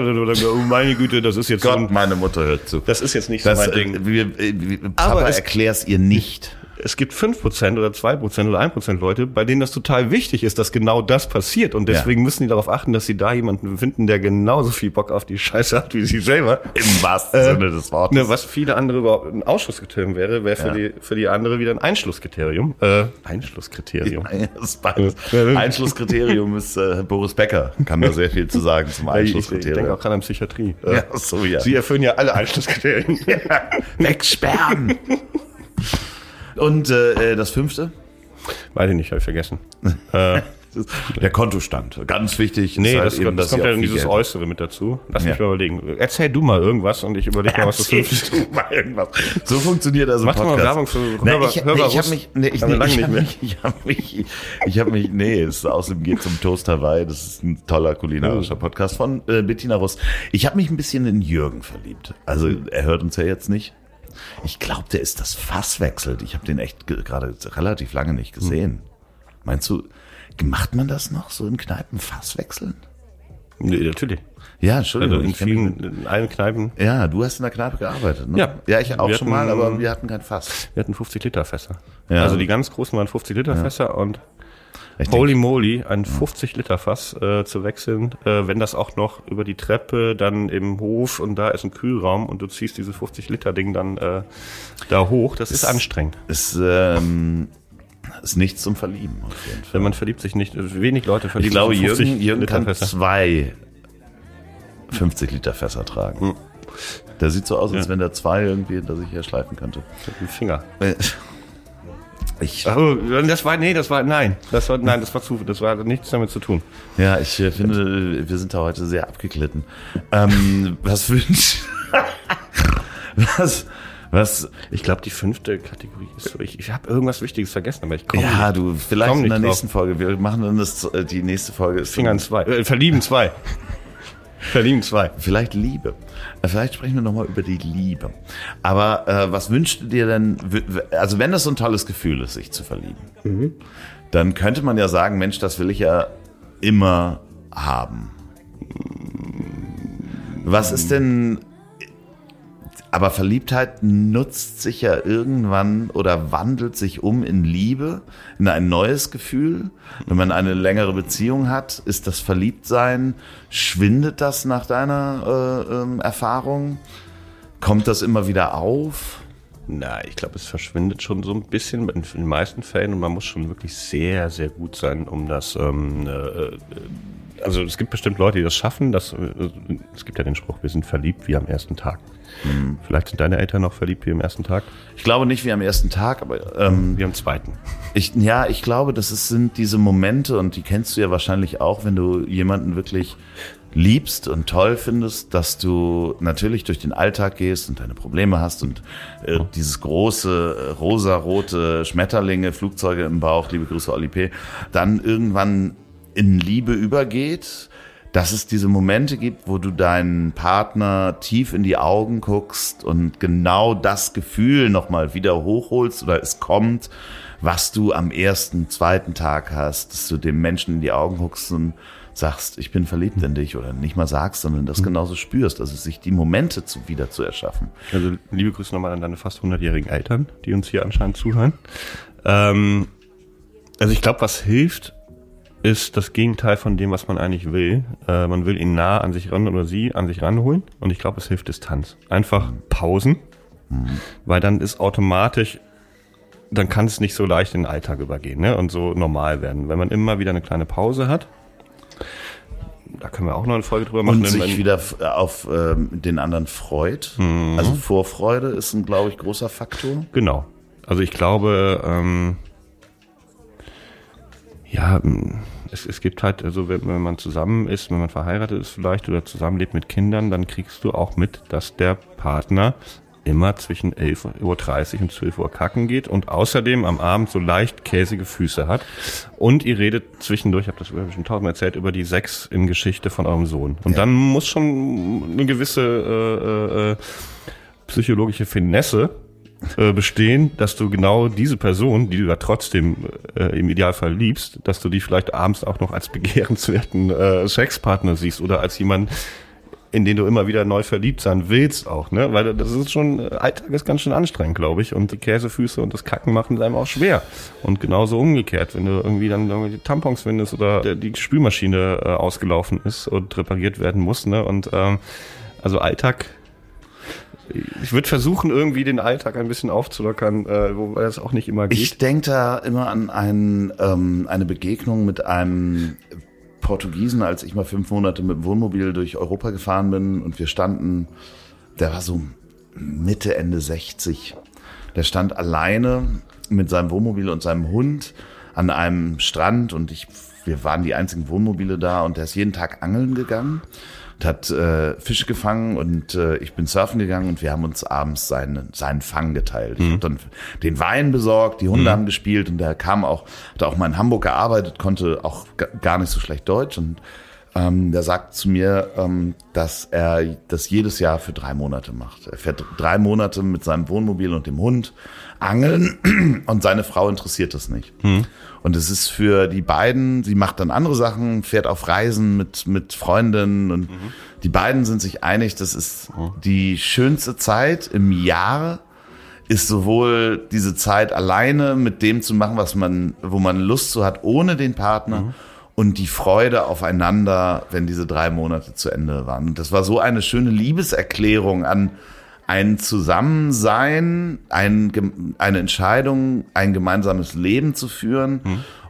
Oh, meine Güte, das ist jetzt so Gott, ein, meine Mutter hört zu. das ist jetzt nicht Das, so mein äh, Ding. wir, äh, wir- Aber Papa, es- erklär's ihr nicht. Es gibt 5% oder 2% oder 1% Leute, bei denen das total wichtig ist, dass genau das passiert. Und deswegen müssen die darauf achten, dass sie da jemanden finden, der genauso viel Bock auf die Scheiße hat wie sie selber. Im wahrsten Äh, Sinne des Wortes. Ne, was viele andere überhaupt ein Ausschlusskriterium wäre, wäre für, Ja. die, für die andere wieder ein Einschlusskriterium. Äh, Einschlusskriterium. Einschlusskriterium ist äh, Boris Becker, kann da sehr viel zu sagen zum Ich, ich denke Einschlusskriterium. auch gerade an Psychiatrie. Ja, so ja. Sie erfüllen ja alle Einschlusskriterien. Wegsperren! Und äh, das fünfte? Weiß ich nicht, habe ich vergessen. äh, Der Kontostand. Ganz wichtig. nee, ist halt das, eben, kommt- das kommt ja in dieses Äußere mit dazu. Lass mich Ja. mal überlegen. Erzähl du mal irgendwas und ich überlege mal, was das fünfte du mal irgendwas. So funktioniert also Mach doch mal Podcast. Werbung für Na, Hörbar- ich, Hörbar nee, ich habe Rust. mich, nee, ich, nee, ich nicht habe mehr. mich, ich habe mich, ich habe mich, nee, es außerdem geht zum Toast Hawaii. Das ist ein toller kulinarischer Podcast von äh, Bettina Rust. Ich habe mich ein bisschen in Jürgen verliebt. Also er hört uns ja jetzt nicht. Ich glaube, der ist das Fass wechselt. Ich habe den echt ge- gerade relativ lange nicht gesehen. Meinst du, macht man das noch so in Kneipen Fass wechseln? Nee, natürlich. Ja, Entschuldigung. Also in vielen, in allen Kneipen. ja, du hast in der Kneipe gearbeitet, ne? Ja. Ja, ich auch schon mal, aber wir hatten kein Fass. Wir hatten 50 Liter Fässer. Ja. Also die ganz großen waren 50 Liter Fässer und Ich holy moly, ein 50 Liter Fass äh, zu wechseln, äh, wenn das auch noch über die Treppe dann im Hof und da ist ein Kühlraum und du ziehst dieses 50 Liter Ding dann äh, da hoch, das ist anstrengend. ist, ähm, ist nichts zum Verlieben. Wenn man verliebt sich nicht, wenig Leute verlieben Ich glaube, sich in 50 Jürgen, Jürgen kann zwei 50 Liter Fässer tragen. Hm. Der sieht so aus, als wenn der zwei irgendwie hinter sich her schleifen könnte. mit dem Finger. Ich, so, das war, nee, das war, nein, das war, nein, das war zu, das war nichts damit zu tun. ja, ich äh, finde, wir sind da heute sehr abgeglitten. Ähm, was wünsch? Was, was? Ich glaube, die fünfte Kategorie ist so. Ich, ich habe irgendwas Wichtiges vergessen, aber ich komme Ja, nicht. du, vielleicht in der nächsten Folge. Wir machen dann das, äh, die nächste Folge ist Fingern zwei. Äh, verlieben zwei. verlieben zwei. Vielleicht Liebe. Vielleicht sprechen wir nochmal über die Liebe. Aber äh, was wünschst du dir denn, also wenn das so ein tolles Gefühl ist, sich zu verlieben, dann könnte man ja sagen, Mensch, das will ich ja immer haben. Was ist denn, aber Verliebtheit nutzt sich ja irgendwann oder wandelt sich um in Liebe, in ein neues Gefühl. Wenn man eine längere Beziehung hat, ist das Verliebtsein, schwindet das nach deiner äh, ähm, Erfahrung? Kommt das immer wieder auf? Na, ich glaube, es verschwindet schon so ein bisschen in den meisten Fällen und man muss schon wirklich sehr, sehr gut sein, um das. Ähm, äh, also es gibt bestimmt Leute, die das schaffen. Das, äh, es gibt ja den Spruch, wir sind verliebt wie am ersten Tag. Vielleicht sind deine Eltern noch verliebt wie am ersten Tag, Ich glaube nicht wie am ersten Tag, aber ähm, wie am zweiten. Ich, ja, ich glaube, das ist, sind diese Momente und die kennst du ja wahrscheinlich auch, wenn du jemanden wirklich liebst und toll findest, dass du natürlich durch den Alltag gehst und deine Probleme hast und äh, dieses große äh, rosarote Schmetterlinge, Flugzeuge im Bauch, liebe Grüße Oli P., dann irgendwann in Liebe übergeht, dass es diese Momente gibt, wo du deinen Partner tief in die Augen guckst und genau das Gefühl nochmal wieder hochholst oder es kommt, was du am ersten, zweiten Tag hast, dass du dem Menschen in die Augen guckst und sagst, ich bin verliebt in dich oder nicht mal sagst, sondern das genauso spürst, also sich die Momente zu, wieder zu erschaffen. Also liebe Grüße nochmal an deine fast 100-jährigen Eltern, die uns hier anscheinend zuhören. Ähm, also ich glaube, was hilft, ist das Gegenteil von dem, was man eigentlich will. Äh, man will ihn nah an sich ran oder sie an sich ranholen. Und ich glaube, es hilft Distanz. Einfach Pausen, weil dann ist automatisch, dann kann es nicht so leicht in den Alltag übergehen ne? und so normal werden. Wenn man immer wieder eine kleine Pause hat, da können wir auch noch eine Folge drüber machen. Und sich wieder f- auf ähm, den anderen freut. Also Vorfreude ist ein, glaube ich, großer Faktor. Genau. Also ich glaube, ähm, ja, es, es gibt halt, also wenn, wenn man zusammen ist, wenn man verheiratet ist vielleicht oder zusammenlebt mit Kindern, dann kriegst du auch mit, dass der Partner immer zwischen 11.30 Uhr und 12 Uhr kacken geht und außerdem am Abend so leicht käsige Füße hat. Und ihr redet zwischendurch, ich habe das hab schon tausendmal erzählt, über die Sex in Geschichte von eurem Sohn. Und dann muss schon eine gewisse äh, äh, äh, psychologische Finesse äh, bestehen, dass du genau diese Person, die du ja trotzdem äh, im Idealfall liebst, dass du die vielleicht abends auch noch als begehrenswerten äh, Sexpartner siehst oder als jemand, in den du immer wieder neu verliebt sein willst auch, ne? Weil das ist schon, äh, Alltag ist ganz schön anstrengend, glaube ich. Und die Käsefüße und das Kacken machen es einem auch schwer. Und genauso umgekehrt, wenn du irgendwie dann irgendwelche Tampons findest oder der, die Spülmaschine äh, ausgelaufen ist und repariert werden muss, ne? Und ähm, also Alltag ich würde versuchen, irgendwie den Alltag ein bisschen aufzulockern, äh, wobei das auch nicht immer geht. Ich denke da immer an ein, ähm, eine Begegnung mit einem Portugiesen, als ich mal fünf Monate mit dem Wohnmobil durch Europa gefahren bin und wir standen, der war so Mitte, Ende 60. Der stand alleine mit seinem Wohnmobil und seinem Hund an einem Strand und ich, wir waren die einzigen Wohnmobile da und der ist jeden Tag angeln gegangen und hat äh, Fische gefangen und äh, ich bin surfen gegangen und wir haben uns abends seinen, seinen Fang geteilt. Ich habe dann den Wein besorgt, die Hunde haben gespielt und der kam auch, hat auch mal in Hamburg gearbeitet, konnte auch ga- gar nicht so schlecht Deutsch und ähm, der sagt zu mir, ähm, dass er das jedes Jahr für drei Monate macht. Er fährt drei Monate mit seinem Wohnmobil und dem Hund angeln und seine Frau interessiert das nicht. Und es ist für die beiden, sie macht dann andere Sachen, fährt auf Reisen mit, mit Freundinnen und die beiden sind sich einig, das ist die schönste Zeit im Jahr, ist sowohl diese Zeit alleine mit dem zu machen, was man, wo man Lust zu hat, ohne den Partner und die Freude aufeinander, wenn diese drei Monate zu Ende waren. Und das war so eine schöne Liebeserklärung an ein Zusammensein, ein, eine Entscheidung, ein gemeinsames Leben zu führen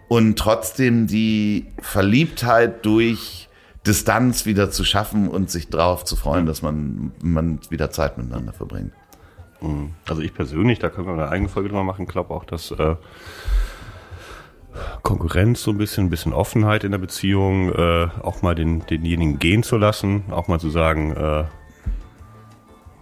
und trotzdem die Verliebtheit durch Distanz wieder zu schaffen und sich darauf zu freuen, dass man, man wieder Zeit miteinander verbringt. Also ich persönlich, da können wir eine eigene Folge drüber machen, glaube auch, dass äh, Konkurrenz so ein bisschen, ein bisschen Offenheit in der Beziehung, äh, auch mal den, denjenigen gehen zu lassen, auch mal zu sagen, äh,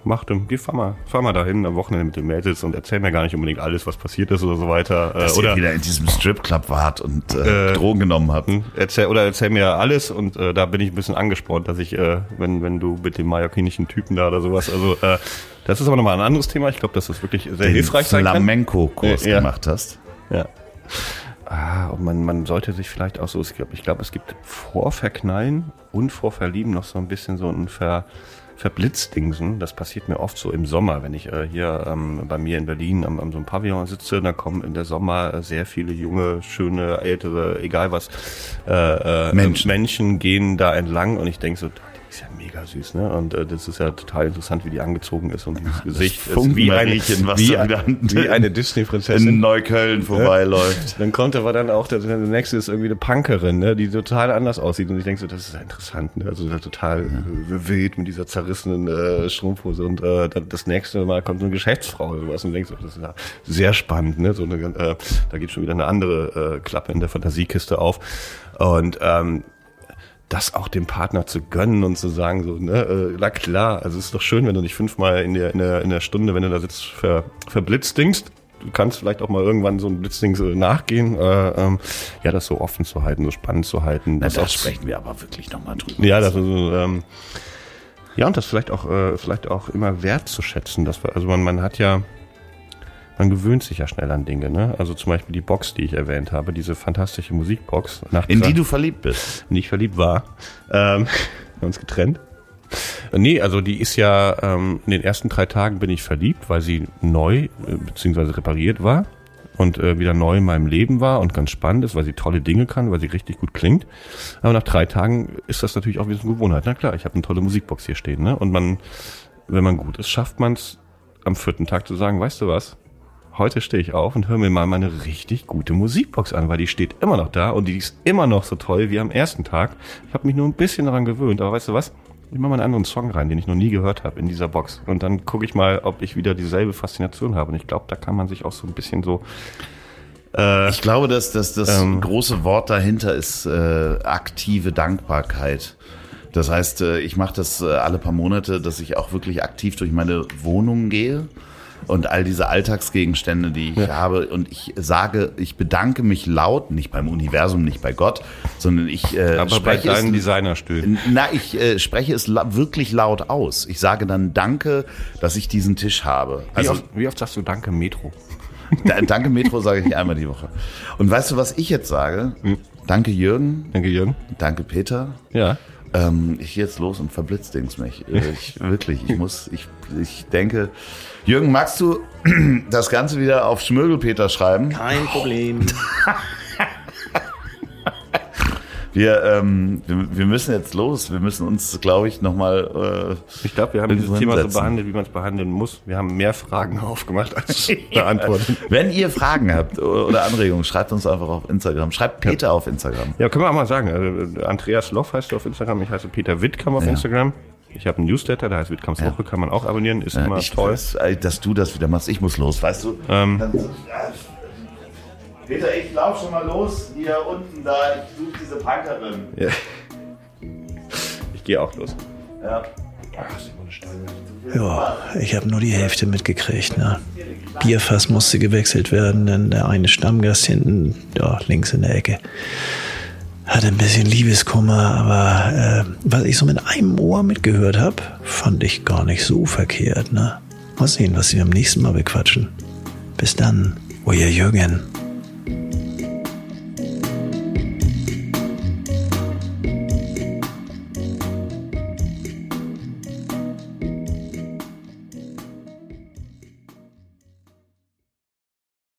mach dem, geh, fahr mal, fahr mal dahin am Wochenende mit den Mädels und erzähl mir gar nicht unbedingt alles, was passiert ist oder so weiter. Dass äh, oder ihr wieder in diesem Stripclub wart und äh, äh, Drogen genommen habt. Hm, erzähl, oder erzähl mir alles und äh, da bin ich ein bisschen angespornt, dass ich, äh, wenn, wenn du mit dem mallorquinischen Typen da oder sowas, also äh, das ist aber nochmal ein anderes Thema. Ich glaube, dass das wirklich sehr Den hilfreich sein kann. Flamenco-Kurs ja. gemacht hast. Ja. Ah, und man, man sollte sich vielleicht auch so, ich glaube, glaub, es gibt vor Verknallen und vor Verlieben noch so ein bisschen so ein Ver, Verblitzdingsen. Das passiert mir oft so im Sommer, wenn ich äh, hier ähm, bei mir in Berlin am, am so einem Pavillon sitze, da kommen in der Sommer äh, sehr viele junge, schöne, ältere, egal was, äh, äh, Menschen. Menschen gehen da entlang und ich denke so, ist ja mega süß, ne? Und äh, das ist ja total interessant, wie die angezogen ist und dieses Gesicht ist wie, ein, was wie, ein, wie eine Disney-Prinzessin in Neukölln vorbeiläuft. Dann kommt aber dann auch, der, der nächste ist irgendwie eine Punkerin, ne? die total anders aussieht und ich denke so, das ist ja interessant, ne? Also total ja. wild mit dieser zerrissenen äh, Strumpfhose und äh, das nächste Mal kommt so eine Geschäftsfrau oder sowas und denkst so, das ist ja sehr spannend, ne? So eine, äh, da geht schon wieder eine andere äh, Klappe in der Fantasiekiste auf und ähm, das auch dem Partner zu gönnen und zu sagen, so, ne, äh, na klar, also es ist doch schön, wenn du nicht fünfmal in der, in der, in der Stunde, wenn du da sitzt, ver, verblitzdingst. Du kannst vielleicht auch mal irgendwann so ein Blitzding so nachgehen, äh, ähm, ja, das so offen zu halten, so spannend zu halten. Na, das auch, sprechen wir aber wirklich nochmal drüber. Ja, das ist, ähm, ja, und das vielleicht auch, äh, vielleicht auch immer wertzuschätzen. Dass wir, also man, man hat ja, man gewöhnt sich ja schnell an Dinge. Ne? Also zum Beispiel die Box, die ich erwähnt habe, diese fantastische Musikbox. in die du verliebt bist. Nicht verliebt war. Ähm, uns getrennt. Nee, also die ist ja, ähm, in den ersten drei Tagen bin ich verliebt, weil sie neu äh, bzw. repariert war und äh, wieder neu in meinem Leben war und ganz spannend ist, weil sie tolle Dinge kann, weil sie richtig gut klingt. Aber nach drei Tagen ist das natürlich auch wieder so eine Gewohnheit. Na klar, ich habe eine tolle Musikbox hier stehen. Ne? Und man, wenn man gut ist, schafft man es am vierten Tag zu sagen, weißt du was, heute stehe ich auf und höre mir mal meine richtig gute Musikbox an, weil die steht immer noch da und die ist immer noch so toll wie am ersten Tag. Ich habe mich nur ein bisschen daran gewöhnt, aber weißt du was? Ich mache mal einen anderen Song rein, den ich noch nie gehört habe in dieser Box. Und dann gucke ich mal, ob ich wieder dieselbe Faszination habe. Und ich glaube, da kann man sich auch so ein bisschen so äh, ich glaube, dass, dass das ähm, große Wort dahinter ist äh, aktive Dankbarkeit. Das heißt, äh, ich mache das äh, alle paar Monate, dass ich auch wirklich aktiv durch meine Wohnung gehe und all diese Alltagsgegenstände, die ich ja. habe. Und ich sage, ich bedanke mich laut, nicht beim Universum, nicht bei Gott, sondern ich äh, Aber spreche bei deinen Designerstühlen. Na, ich äh, spreche es la wirklich laut aus. Ich sage dann Danke, dass ich diesen Tisch habe. Also, wie, oft, wie oft sagst du Danke Metro? Danke Metro sage ich einmal die Woche. Und weißt du, was ich jetzt sage? Hm. Danke Jürgen. Danke Jürgen. Danke Peter. Ja. Ähm, ich gehe jetzt los und verblitzdings mich. Ich, wirklich, ich muss, ich, ich denke, Jürgen, magst du das Ganze wieder auf Schmögelpeter schreiben? Kein Problem. wir, ähm, wir, wir, müssen jetzt los. Wir müssen uns, glaube ich, nochmal. Äh, ich glaube, wir haben dieses Thema so behandelt, wie man es behandeln muss. Wir haben mehr Fragen aufgemacht als beantwortet. Wenn ihr Fragen habt oder Anregungen, schreibt uns einfach auf Instagram. Schreibt Peter ja. auf Instagram. Ja, können wir auch mal sagen. Äh, Andreas Loff heißt du auf Instagram. Ich heiße Peter Wittkamp auf ja. Instagram. Ich habe einen Newsletter, der heißt Wittkamps ja. Woche, kann man auch abonnieren, ist ja, immer ich toll. Weiß, dass du das wieder machst, ich muss los, weißt du? Ähm, Peter, ich lauf schon mal los, hier unten da, ich suche diese Punkerin. Ja. Ich gehe auch los. Ja. Ja, ich habe nur die Hälfte mitgekriegt. Ne? Bierfass musste gewechselt werden, denn der eine Stammgast hinten, ja, links in der Ecke, hatte ein bisschen Liebeskummer, aber äh, was ich so mit einem Ohr mitgehört habe, fand ich gar nicht so verkehrt. Ne? Mal sehen, was sie beim nächsten Mal bequatschen. Bis dann, euer Jürgen.